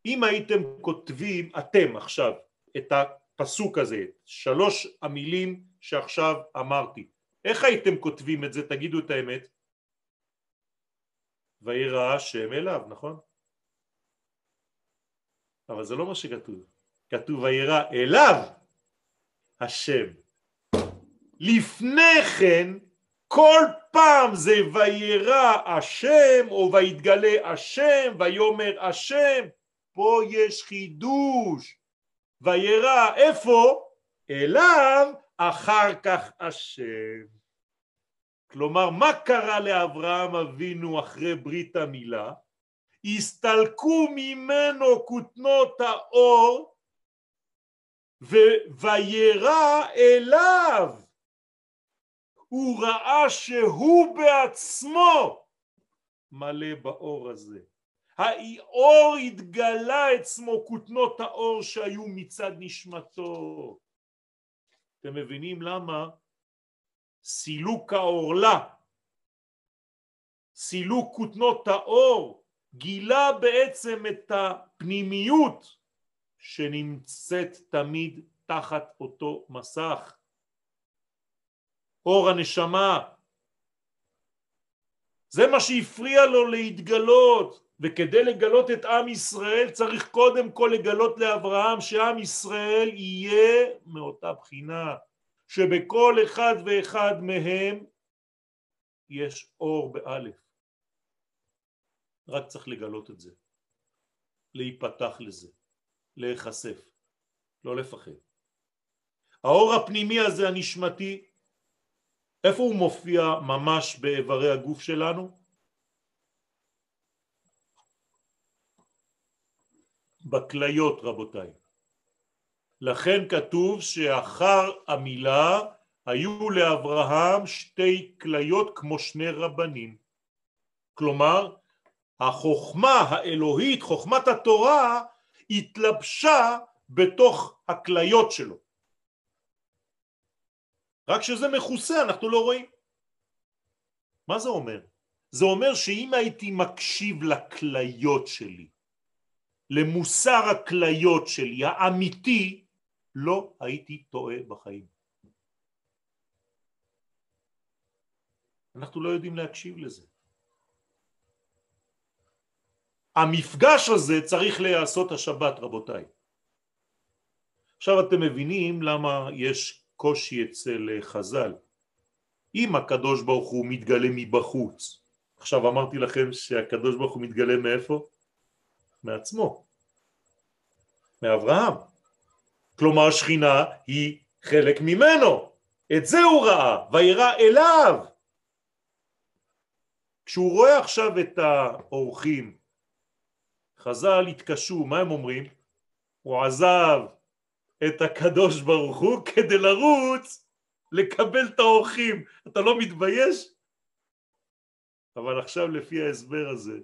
אם הייתם כותבים אתם עכשיו את הפסוק הזה, שלוש המילים שעכשיו אמרתי, איך הייתם כותבים את זה? תגידו את האמת. וירא השם אליו, נכון? אבל זה לא מה שכתוב. כתוב וירא אליו השם. לפני כן כל פעם זה וירא השם או ויתגלה השם ויאמר השם פה יש חידוש וירא איפה? אליו אחר כך השם. כלומר מה קרה לאברהם אבינו אחרי ברית המילה? הסתלקו ממנו כותנות האור וירא אליו. הוא ראה שהוא בעצמו מלא באור הזה. האור התגלה עצמו כותנות האור שהיו מצד נשמתו אתם מבינים למה סילוק העורלה סילוק כותנות האור גילה בעצם את הפנימיות שנמצאת תמיד תחת אותו מסך. אור הנשמה. זה מה שהפריע לו להתגלות, וכדי לגלות את עם ישראל צריך קודם כל לגלות לאברהם שעם ישראל יהיה מאותה בחינה, שבכל אחד ואחד מהם יש אור באלף. רק צריך לגלות את זה, להיפתח לזה. להיחשף, לא לפחד. האור הפנימי הזה הנשמתי, איפה הוא מופיע ממש באיברי הגוף שלנו? בכליות רבותיי. לכן כתוב שאחר המילה היו לאברהם שתי כליות כמו שני רבנים. כלומר, החוכמה האלוהית, חוכמת התורה, התלבשה בתוך הכליות שלו. רק שזה מכוסה אנחנו לא רואים. מה זה אומר? זה אומר שאם הייתי מקשיב לכליות שלי, למוסר הכליות שלי האמיתי, לא הייתי טועה בחיים. אנחנו לא יודעים להקשיב לזה. המפגש הזה צריך להיעשות השבת רבותיי. עכשיו אתם מבינים למה יש קושי אצל חז"ל. אם הקדוש ברוך הוא מתגלה מבחוץ, עכשיו אמרתי לכם שהקדוש ברוך הוא מתגלה מאיפה? מעצמו, מאברהם. כלומר השכינה היא חלק ממנו, את זה הוא ראה, וירא אליו. כשהוא רואה עכשיו את האורחים חז"ל התקשו, מה הם אומרים? הוא עזב את הקדוש ברוך הוא כדי לרוץ לקבל את האורחים. אתה לא מתבייש? אבל עכשיו לפי ההסבר הזה,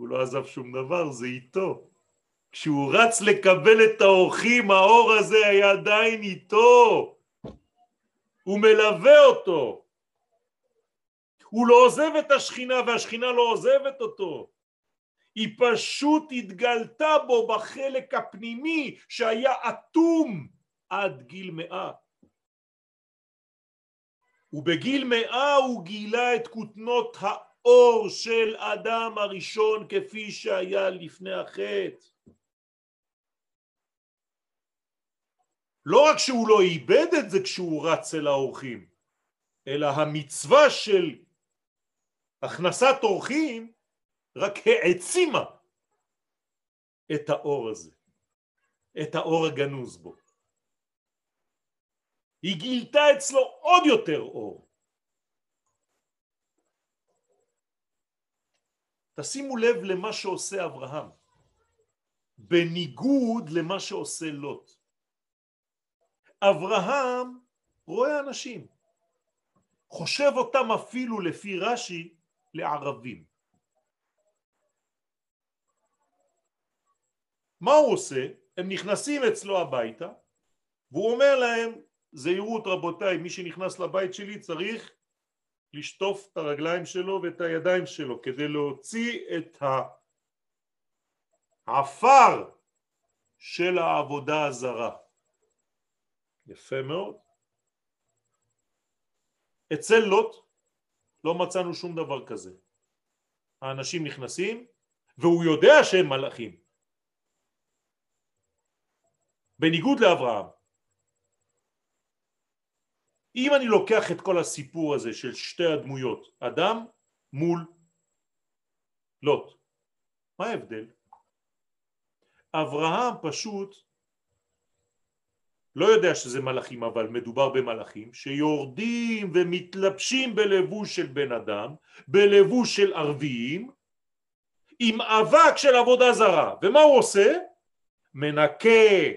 הוא לא עזב שום דבר, זה איתו. כשהוא רץ לקבל את האורחים, האור הזה היה עדיין איתו. הוא מלווה אותו. הוא לא עוזב את השכינה והשכינה לא עוזבת אותו. היא פשוט התגלתה בו בחלק הפנימי שהיה אטום עד גיל מאה. ובגיל מאה הוא גילה את כותנות האור של אדם הראשון כפי שהיה לפני החטא. לא רק שהוא לא איבד את זה כשהוא רץ אל האורחים, אלא המצווה של הכנסת אורחים רק העצימה את האור הזה, את האור הגנוז בו. היא גילתה אצלו עוד יותר אור. תשימו לב למה שעושה אברהם, בניגוד למה שעושה לוט. אברהם רואה אנשים, חושב אותם אפילו לפי רש"י לערבים. מה הוא עושה? הם נכנסים אצלו הביתה והוא אומר להם זהירות רבותיי מי שנכנס לבית שלי צריך לשטוף את הרגליים שלו ואת הידיים שלו כדי להוציא את העפר של העבודה הזרה. יפה מאוד. אצל לוט לא מצאנו שום דבר כזה. האנשים נכנסים והוא יודע שהם מלאכים. בניגוד לאברהם. אם אני לוקח את כל הסיפור הזה של שתי הדמויות, אדם מול לוט, מה ההבדל? אברהם פשוט לא יודע שזה מלאכים אבל מדובר במלאכים שיורדים ומתלבשים בלבוש של בן אדם, בלבוש של ערביים עם אבק של עבודה זרה ומה הוא עושה? מנקה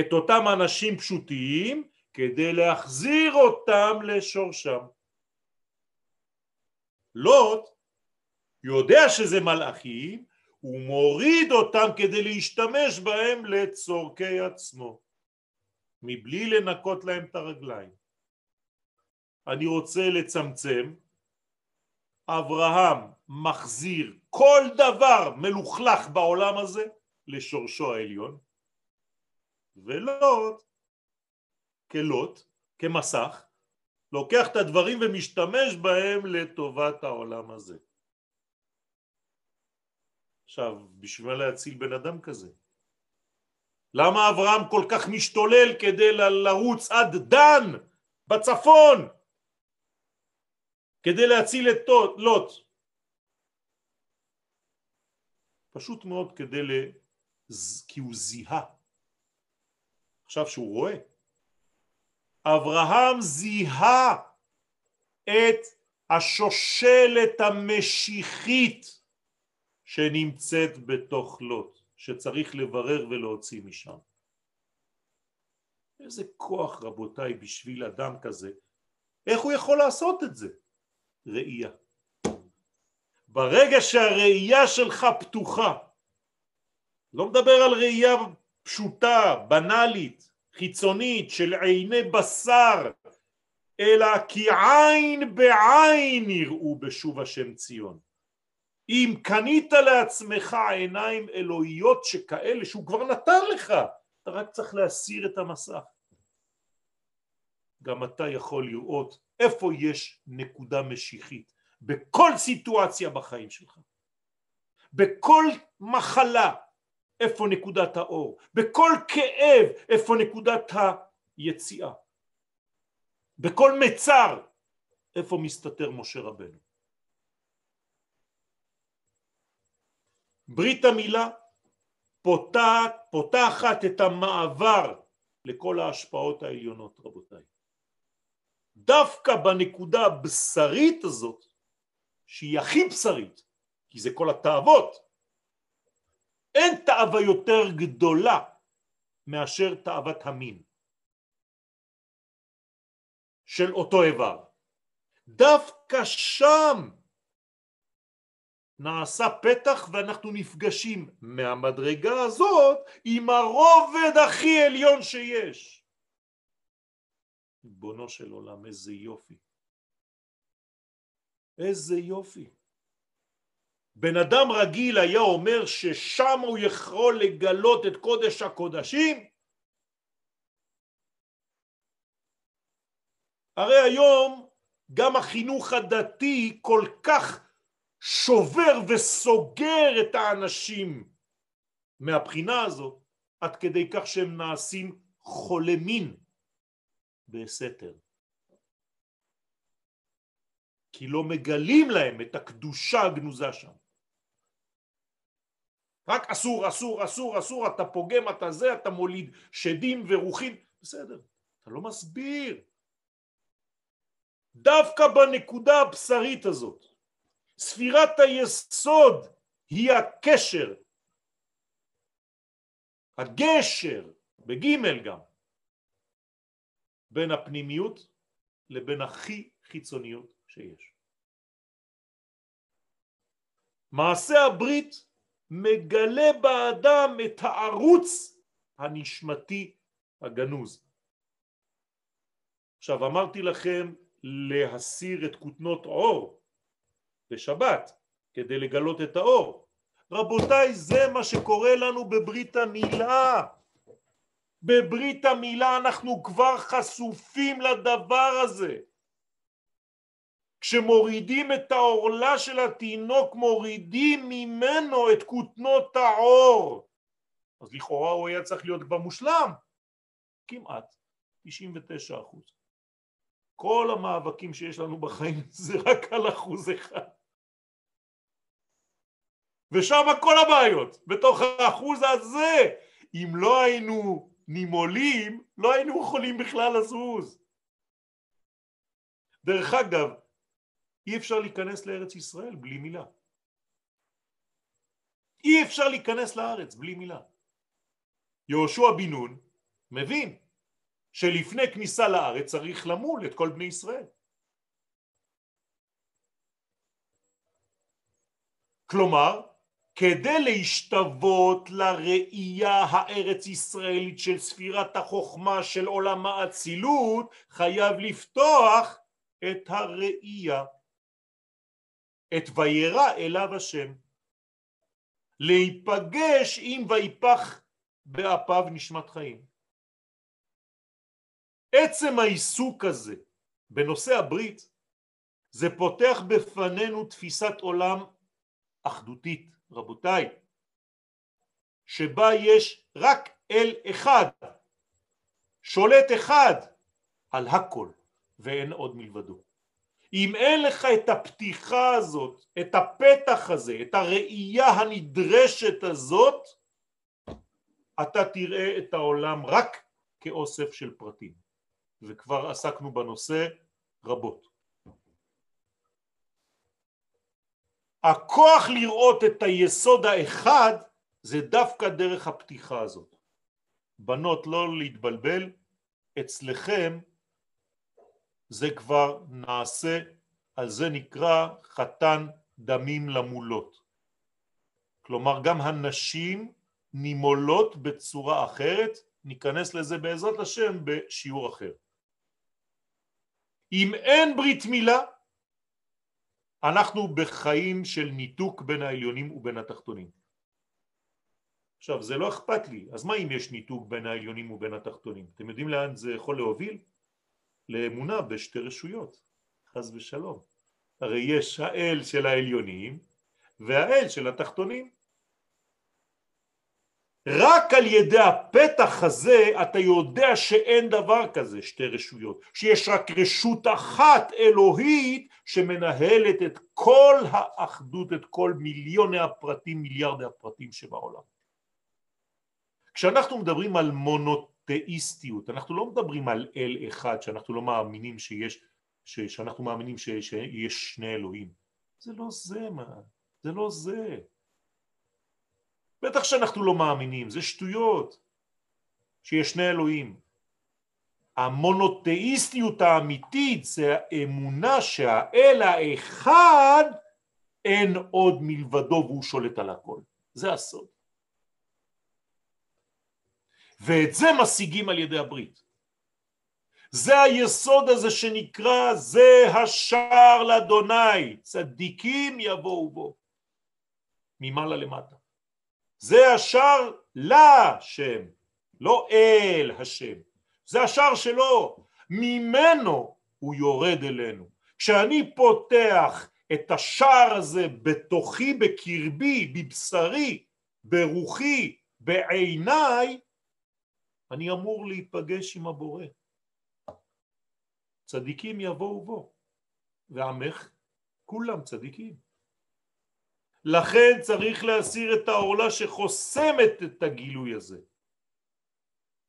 את אותם אנשים פשוטים כדי להחזיר אותם לשורשם. לוט יודע שזה מלאכים, הוא מוריד אותם כדי להשתמש בהם לצורכי עצמו, מבלי לנקות להם את הרגליים. אני רוצה לצמצם, אברהם מחזיר כל דבר מלוכלך בעולם הזה לשורשו העליון, ולוט כלוט, כמסך, לוקח את הדברים ומשתמש בהם לטובת העולם הזה. עכשיו, בשביל מה להציל בן אדם כזה? למה אברהם כל כך משתולל כדי לרוץ עד דן בצפון כדי להציל את לוט? פשוט מאוד כדי ל... כי הוא זיהה עכשיו שהוא רואה. אברהם זיהה את השושלת המשיחית שנמצאת בתוך לוט, שצריך לברר ולהוציא משם. איזה כוח רבותיי בשביל אדם כזה, איך הוא יכול לעשות את זה? ראייה. ברגע שהראייה שלך פתוחה, לא מדבר על ראייה פשוטה, בנאלית, חיצונית של עיני בשר, אלא כי עין בעין יראו בשוב השם ציון. אם קנית לעצמך עיניים אלוהיות שכאלה שהוא כבר נתן לך, אתה רק צריך להסיר את המסך. גם אתה יכול לראות איפה יש נקודה משיחית בכל סיטואציה בחיים שלך. בכל מחלה, איפה נקודת האור, בכל כאב איפה נקודת היציאה, בכל מצר איפה מסתתר משה רבנו. ברית המילה פותחת, פותחת את המעבר לכל ההשפעות העליונות רבותיי. דווקא בנקודה הבשרית הזאת, שהיא הכי בשרית, כי זה כל התאוות, אין תאווה יותר גדולה מאשר תאוות המין של אותו איבר. דווקא שם נעשה פתח ואנחנו נפגשים מהמדרגה הזאת עם הרובד הכי עליון שיש. בונו של עולם, איזה יופי. איזה יופי. בן אדם רגיל היה אומר ששם הוא יכול לגלות את קודש הקודשים? הרי היום גם החינוך הדתי כל כך שובר וסוגר את האנשים מהבחינה הזאת עד כדי כך שהם נעשים חולי מין בסתר כי לא מגלים להם את הקדושה הגנוזה שם רק אסור, אסור, אסור, אסור, אתה פוגם, אתה זה, אתה מוליד שדים ורוחים, בסדר, אתה לא מסביר. דווקא בנקודה הבשרית הזאת, ספירת היסוד היא הקשר, הגשר, בגימל גם, בין הפנימיות לבין הכי חיצוניות שיש. מעשה הברית מגלה באדם את הערוץ הנשמתי הגנוז. עכשיו אמרתי לכם להסיר את כותנות עור בשבת כדי לגלות את האור. רבותיי זה מה שקורה לנו בברית המילה. בברית המילה אנחנו כבר חשופים לדבר הזה. כשמורידים את העורלה של התינוק מורידים ממנו את כותנות העור. אז לכאורה הוא היה צריך להיות כבר מושלם. כמעט 99 אחוז. כל המאבקים שיש לנו בחיים זה רק על אחוז אחד. ושם כל הבעיות. בתוך האחוז הזה אם לא היינו נימולים לא היינו יכולים בכלל לזוז. דרך אגב אי אפשר להיכנס לארץ ישראל בלי מילה. אי אפשר להיכנס לארץ בלי מילה. יהושע בן נון מבין שלפני כניסה לארץ צריך למול את כל בני ישראל. כלומר, כדי להשתוות לראייה הארץ ישראלית של ספירת החוכמה של עולם האצילות, חייב לפתוח את הראייה את וירא אליו השם. להיפגש עם ויפח באפיו נשמת חיים. עצם העיסוק הזה בנושא הברית זה פותח בפנינו תפיסת עולם אחדותית רבותיי שבה יש רק אל אחד שולט אחד על הכל ואין עוד מלבדו אם אין לך את הפתיחה הזאת, את הפתח הזה, את הראייה הנדרשת הזאת, אתה תראה את העולם רק כאוסף של פרטים, וכבר עסקנו בנושא רבות. הכוח לראות את היסוד האחד זה דווקא דרך הפתיחה הזאת. בנות לא להתבלבל, אצלכם זה כבר נעשה, על זה נקרא חתן דמים למולות. כלומר גם הנשים נימולות בצורה אחרת, ניכנס לזה בעזרת השם בשיעור אחר. אם אין ברית מילה, אנחנו בחיים של ניתוק בין העליונים ובין התחתונים. עכשיו זה לא אכפת לי, אז מה אם יש ניתוק בין העליונים ובין התחתונים? אתם יודעים לאן זה יכול להוביל? לאמונה בשתי רשויות, חס ושלום. הרי יש האל של העליונים והאל של התחתונים. רק על ידי הפתח הזה אתה יודע שאין דבר כזה שתי רשויות, שיש רק רשות אחת אלוהית שמנהלת את כל האחדות, את כל מיליוני הפרטים, מיליארדי הפרטים שבעולם. כשאנחנו מדברים על מונות תאיסטיות, אנחנו לא מדברים על אל אחד שאנחנו לא מאמינים שיש, ש, שאנחנו מאמינים ש, שיש שני אלוהים, זה לא זה מה, זה לא זה, בטח שאנחנו לא מאמינים, זה שטויות שיש שני אלוהים, המונותאיסטיות האמיתית זה האמונה שהאל האחד אין עוד מלבדו והוא שולט על הכל. זה הסוד. ואת זה משיגים על ידי הברית. זה היסוד הזה שנקרא זה השער לאדוני, צדיקים יבואו בו, ממעלה למטה. זה השער לשם, לא אל השם, זה השער שלו, ממנו הוא יורד אלינו. כשאני פותח את השער הזה בתוכי, בקרבי, בבשרי, ברוחי, בעיניי, אני אמור להיפגש עם הבורא. צדיקים יבואו בו, ועמך כולם צדיקים. לכן צריך להסיר את העורלה שחוסמת את הגילוי הזה.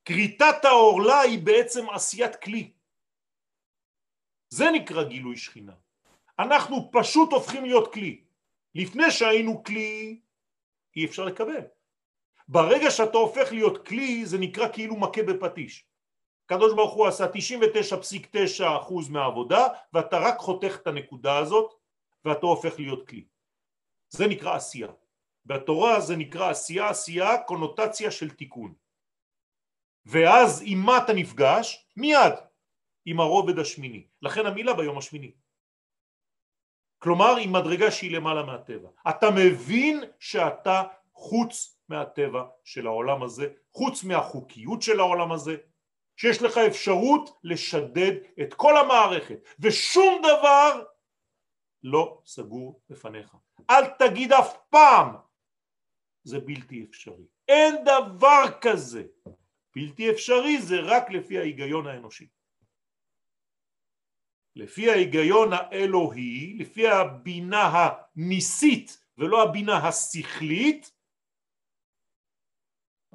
כריתת העורלה היא בעצם עשיית כלי. זה נקרא גילוי שכינה. אנחנו פשוט הופכים להיות כלי. לפני שהיינו כלי אי אפשר לקבל. ברגע שאתה הופך להיות כלי זה נקרא כאילו מכה בפטיש. הקדוש ברוך הוא עשה 99.9% מהעבודה ואתה רק חותך את הנקודה הזאת ואתה הופך להיות כלי. זה נקרא עשייה. בתורה זה נקרא עשייה, עשייה קונוטציה של תיקון. ואז עם מה אתה נפגש? מיד עם הרובד השמיני. לכן המילה ביום השמיני. כלומר עם מדרגה שהיא למעלה מהטבע. אתה מבין שאתה חוץ מהטבע של העולם הזה, חוץ מהחוקיות של העולם הזה, שיש לך אפשרות לשדד את כל המערכת ושום דבר לא סגור בפניך. אל תגיד אף פעם זה בלתי אפשרי. אין דבר כזה. בלתי אפשרי זה רק לפי ההיגיון האנושי. לפי ההיגיון האלוהי, לפי הבינה הניסית ולא הבינה השכלית,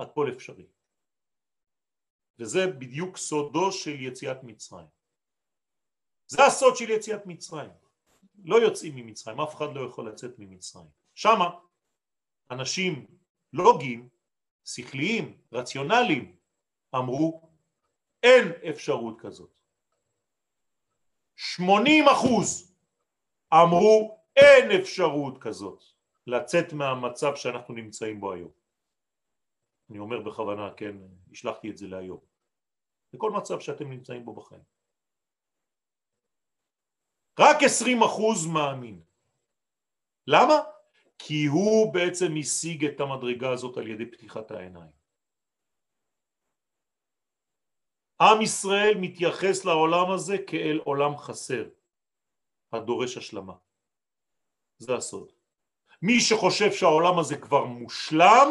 הכל אפשרי. וזה בדיוק סודו של יציאת מצרים. זה הסוד של יציאת מצרים. לא יוצאים ממצרים, אף אחד לא יכול לצאת ממצרים. שמה אנשים לוגיים, שכליים, רציונליים, אמרו אין אפשרות כזאת. 80 אחוז אמרו אין אפשרות כזאת לצאת מהמצב שאנחנו נמצאים בו היום. אני אומר בכוונה, כן, השלחתי את זה להיום. בכל מצב שאתם נמצאים בו בחיים. רק 20 אחוז מאמין. למה? כי הוא בעצם השיג את המדרגה הזאת על ידי פתיחת העיניים. עם ישראל מתייחס לעולם הזה כאל עולם חסר, הדורש השלמה. זה הסוד. מי שחושב שהעולם הזה כבר מושלם,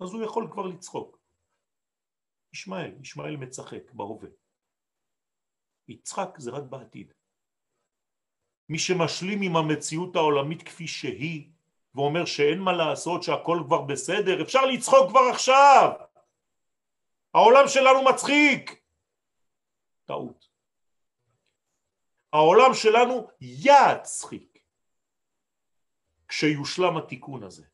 אז הוא יכול כבר לצחוק. ישמעאל, ישמעאל מצחק בהווה. יצחק זה רק בעתיד. מי שמשלים עם המציאות העולמית כפי שהיא ואומר שאין מה לעשות שהכל כבר בסדר אפשר לצחוק כבר עכשיו העולם שלנו מצחיק טעות העולם שלנו יצחיק כשיושלם התיקון הזה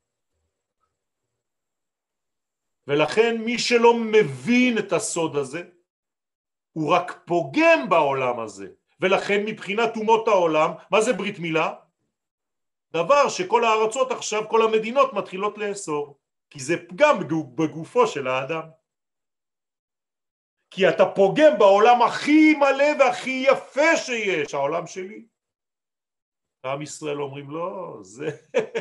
ולכן מי שלא מבין את הסוד הזה הוא רק פוגם בעולם הזה ולכן מבחינת אומות העולם, מה זה ברית מילה? דבר שכל הארצות עכשיו, כל המדינות מתחילות לאסור, כי זה פגם בגופו של האדם. כי אתה פוגם בעולם הכי מלא והכי יפה שיש, העולם שלי. עם ישראל אומרים לא, זה,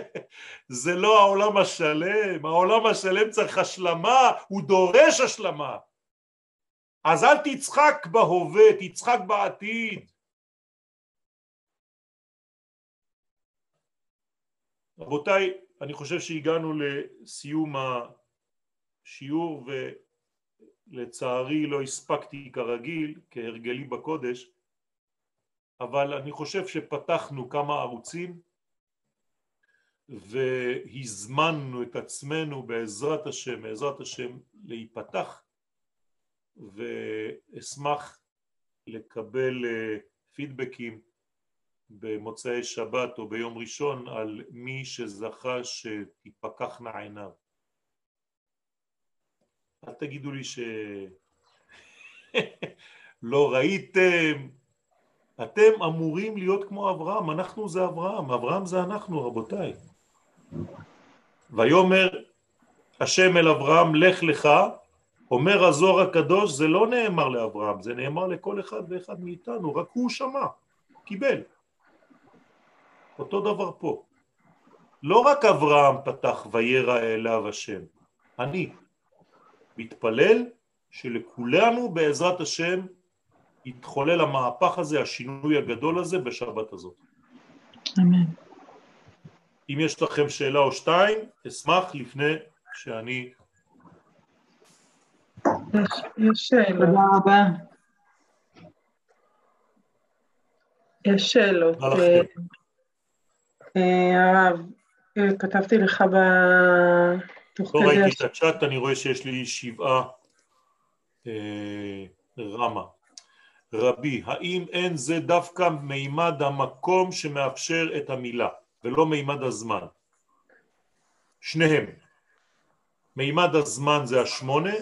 זה לא העולם השלם, העולם השלם צריך השלמה, הוא דורש השלמה. אז אל תצחק בהווה, תצחק בעתיד. רבותיי, אני חושב שהגענו לסיום השיעור ולצערי לא הספקתי כרגיל, כהרגלי בקודש, אבל אני חושב שפתחנו כמה ערוצים והזמנו את עצמנו בעזרת השם, בעזרת השם להיפתח ואשמח לקבל אה, פידבקים במוצאי שבת או ביום ראשון על מי שזכה שתיפקחנה עיניו. אל תגידו לי שלא ראיתם, אתם אמורים להיות כמו אברהם, אנחנו זה אברהם, אברהם זה אנחנו רבותיי. ויאמר השם אל אברהם לך לך, אומר הזוהר הקדוש זה לא נאמר לאברהם, זה נאמר לכל אחד ואחד מאיתנו, רק הוא שמע, קיבל. אותו דבר פה. לא רק אברהם פתח וירא אליו השם, אני מתפלל שלכולנו בעזרת השם יתחולל המהפך הזה, השינוי הגדול הזה בשבת הזאת. אמן. אם יש לכם שאלה או שתיים, אשמח לפני שאני... יש, יש שאלות. תודה רבה. יש שאלות. אה, הרב, אה, כתבתי לך ב... לא ראיתי את הצ'אט, אני רואה שיש לי שבעה אה, רמה. רבי, האם אין זה דווקא מימד המקום שמאפשר את המילה ולא מימד הזמן? שניהם. מימד הזמן זה השמונה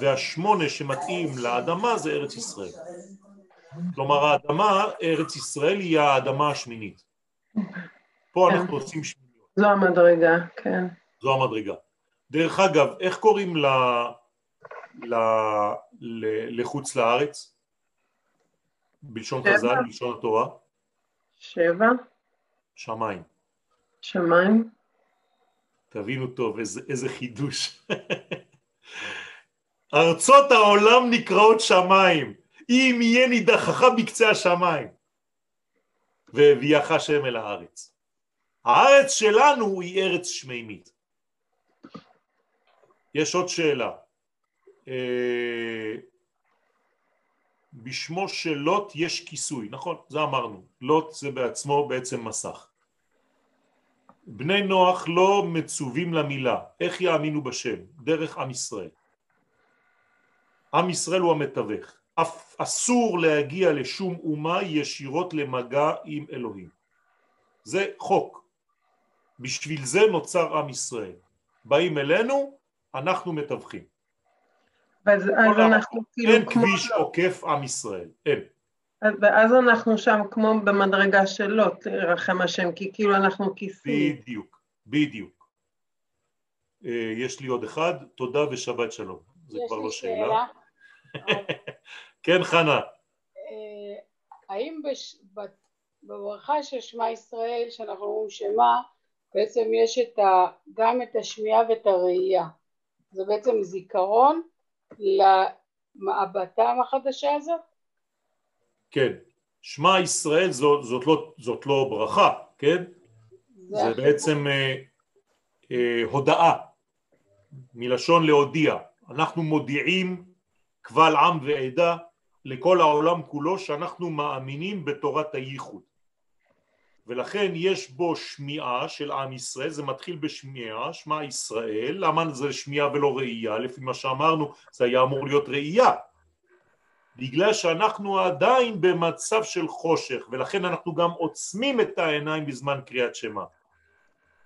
והשמונה שמתאים לאדמה זה ארץ ישראל. כלומר האדמה, ארץ ישראל היא האדמה השמינית. פה אנחנו עושים שמיניות. זו המדרגה, כן. זו המדרגה. דרך אגב, איך קוראים ל... ל... ל... לחוץ לארץ? בלשון חז"ל, בלשון התורה? שבע. שמיים. שמיים. תבינו טוב, איזה, איזה חידוש. ארצות העולם נקראות שמיים, אם יהיה נידחך בקצה השמיים. והביאך השם אל הארץ. הארץ שלנו היא ארץ שמימית. יש עוד שאלה. בשמו של לוט יש כיסוי, נכון, זה אמרנו, לוט זה בעצמו בעצם מסך. בני נוח לא מצווים למילה, איך יאמינו בשם? דרך עם ישראל. עם ישראל הוא המתווך, אף אסור להגיע לשום אומה ישירות למגע עם אלוהים. זה חוק, בשביל זה נוצר עם ישראל. באים אלינו, אנחנו מתווכים. אז, אז אנחנו כאילו אין כמו... כביש עוקף עם ישראל, אין. ואז אנחנו שם כמו במדרגה של לוט, רחם השם, כי כאילו אנחנו כיסים. בדיוק, בדיוק. אה, יש לי עוד אחד, תודה ושבת שלום. זה כבר לא שאלה. כן, חנה. אה, האם בברכה של שמע ישראל, שאנחנו אומרים שמה, בעצם יש את ה, גם את השמיעה ואת הראייה. זה בעצם זיכרון למעבתם החדשה הזאת? כן. שמע ישראל זאת, זאת, לא, זאת לא ברכה, כן? זה, זה בעצם אה, אה, הודאה, מלשון להודיע. אנחנו מודיעים קבל עם ועדה לכל העולם כולו שאנחנו מאמינים בתורת הייחוד. ולכן יש בו שמיעה של עם ישראל, זה מתחיל בשמיעה, שמע ישראל, למה זה שמיעה ולא ראייה? לפי מה שאמרנו זה היה אמור להיות ראייה, בגלל שאנחנו עדיין במצב של חושך ולכן אנחנו גם עוצמים את העיניים בזמן קריאת שמע.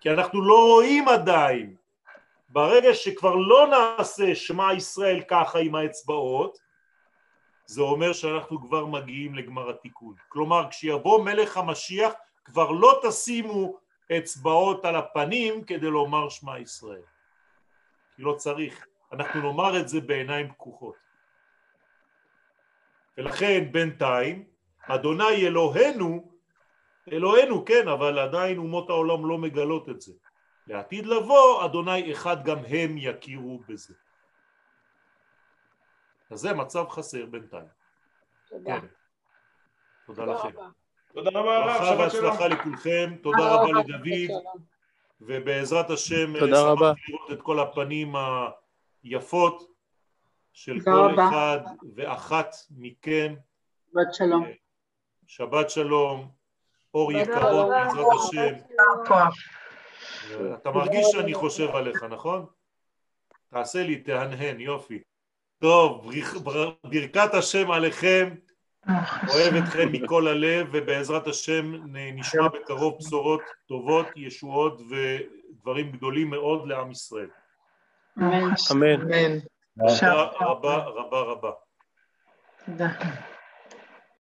כי אנחנו לא רואים עדיין. ברגע שכבר לא נעשה שמע ישראל ככה עם האצבעות זה אומר שאנחנו כבר מגיעים לגמר התיקון. כלומר כשיבוא מלך המשיח כבר לא תשימו אצבעות על הפנים כדי לומר שמע ישראל. כי לא צריך. אנחנו נאמר את זה בעיניים פקוחות. ולכן בינתיים אדוני אלוהינו אלוהינו כן אבל עדיין אומות העולם לא מגלות את זה. לעתיד לבוא אדוני אחד גם הם יכירו בזה. אז זה מצב חסר בינתיים. תודה. כן. תודה לכם תודה רבה הרב, ברכה והצלחה לכולכם, תודה רבה לדוד ובעזרת השם תודה רבה. לראות את כל הפנים היפות של כל אחד ואחת מכם. שבת שלום. שבת שלום, אור יקרות בעזרת השם. אתה מרגיש שאני חושב עליך, נכון? תעשה לי, תהנהן, יופי. טוב, ברכת השם עליכם. אוהב אתכם מכל הלב ובעזרת השם נשמע בקרוב בשורות טובות, ישועות ודברים גדולים מאוד לעם ישראל. אמן. תודה רבה רבה רבה. תודה.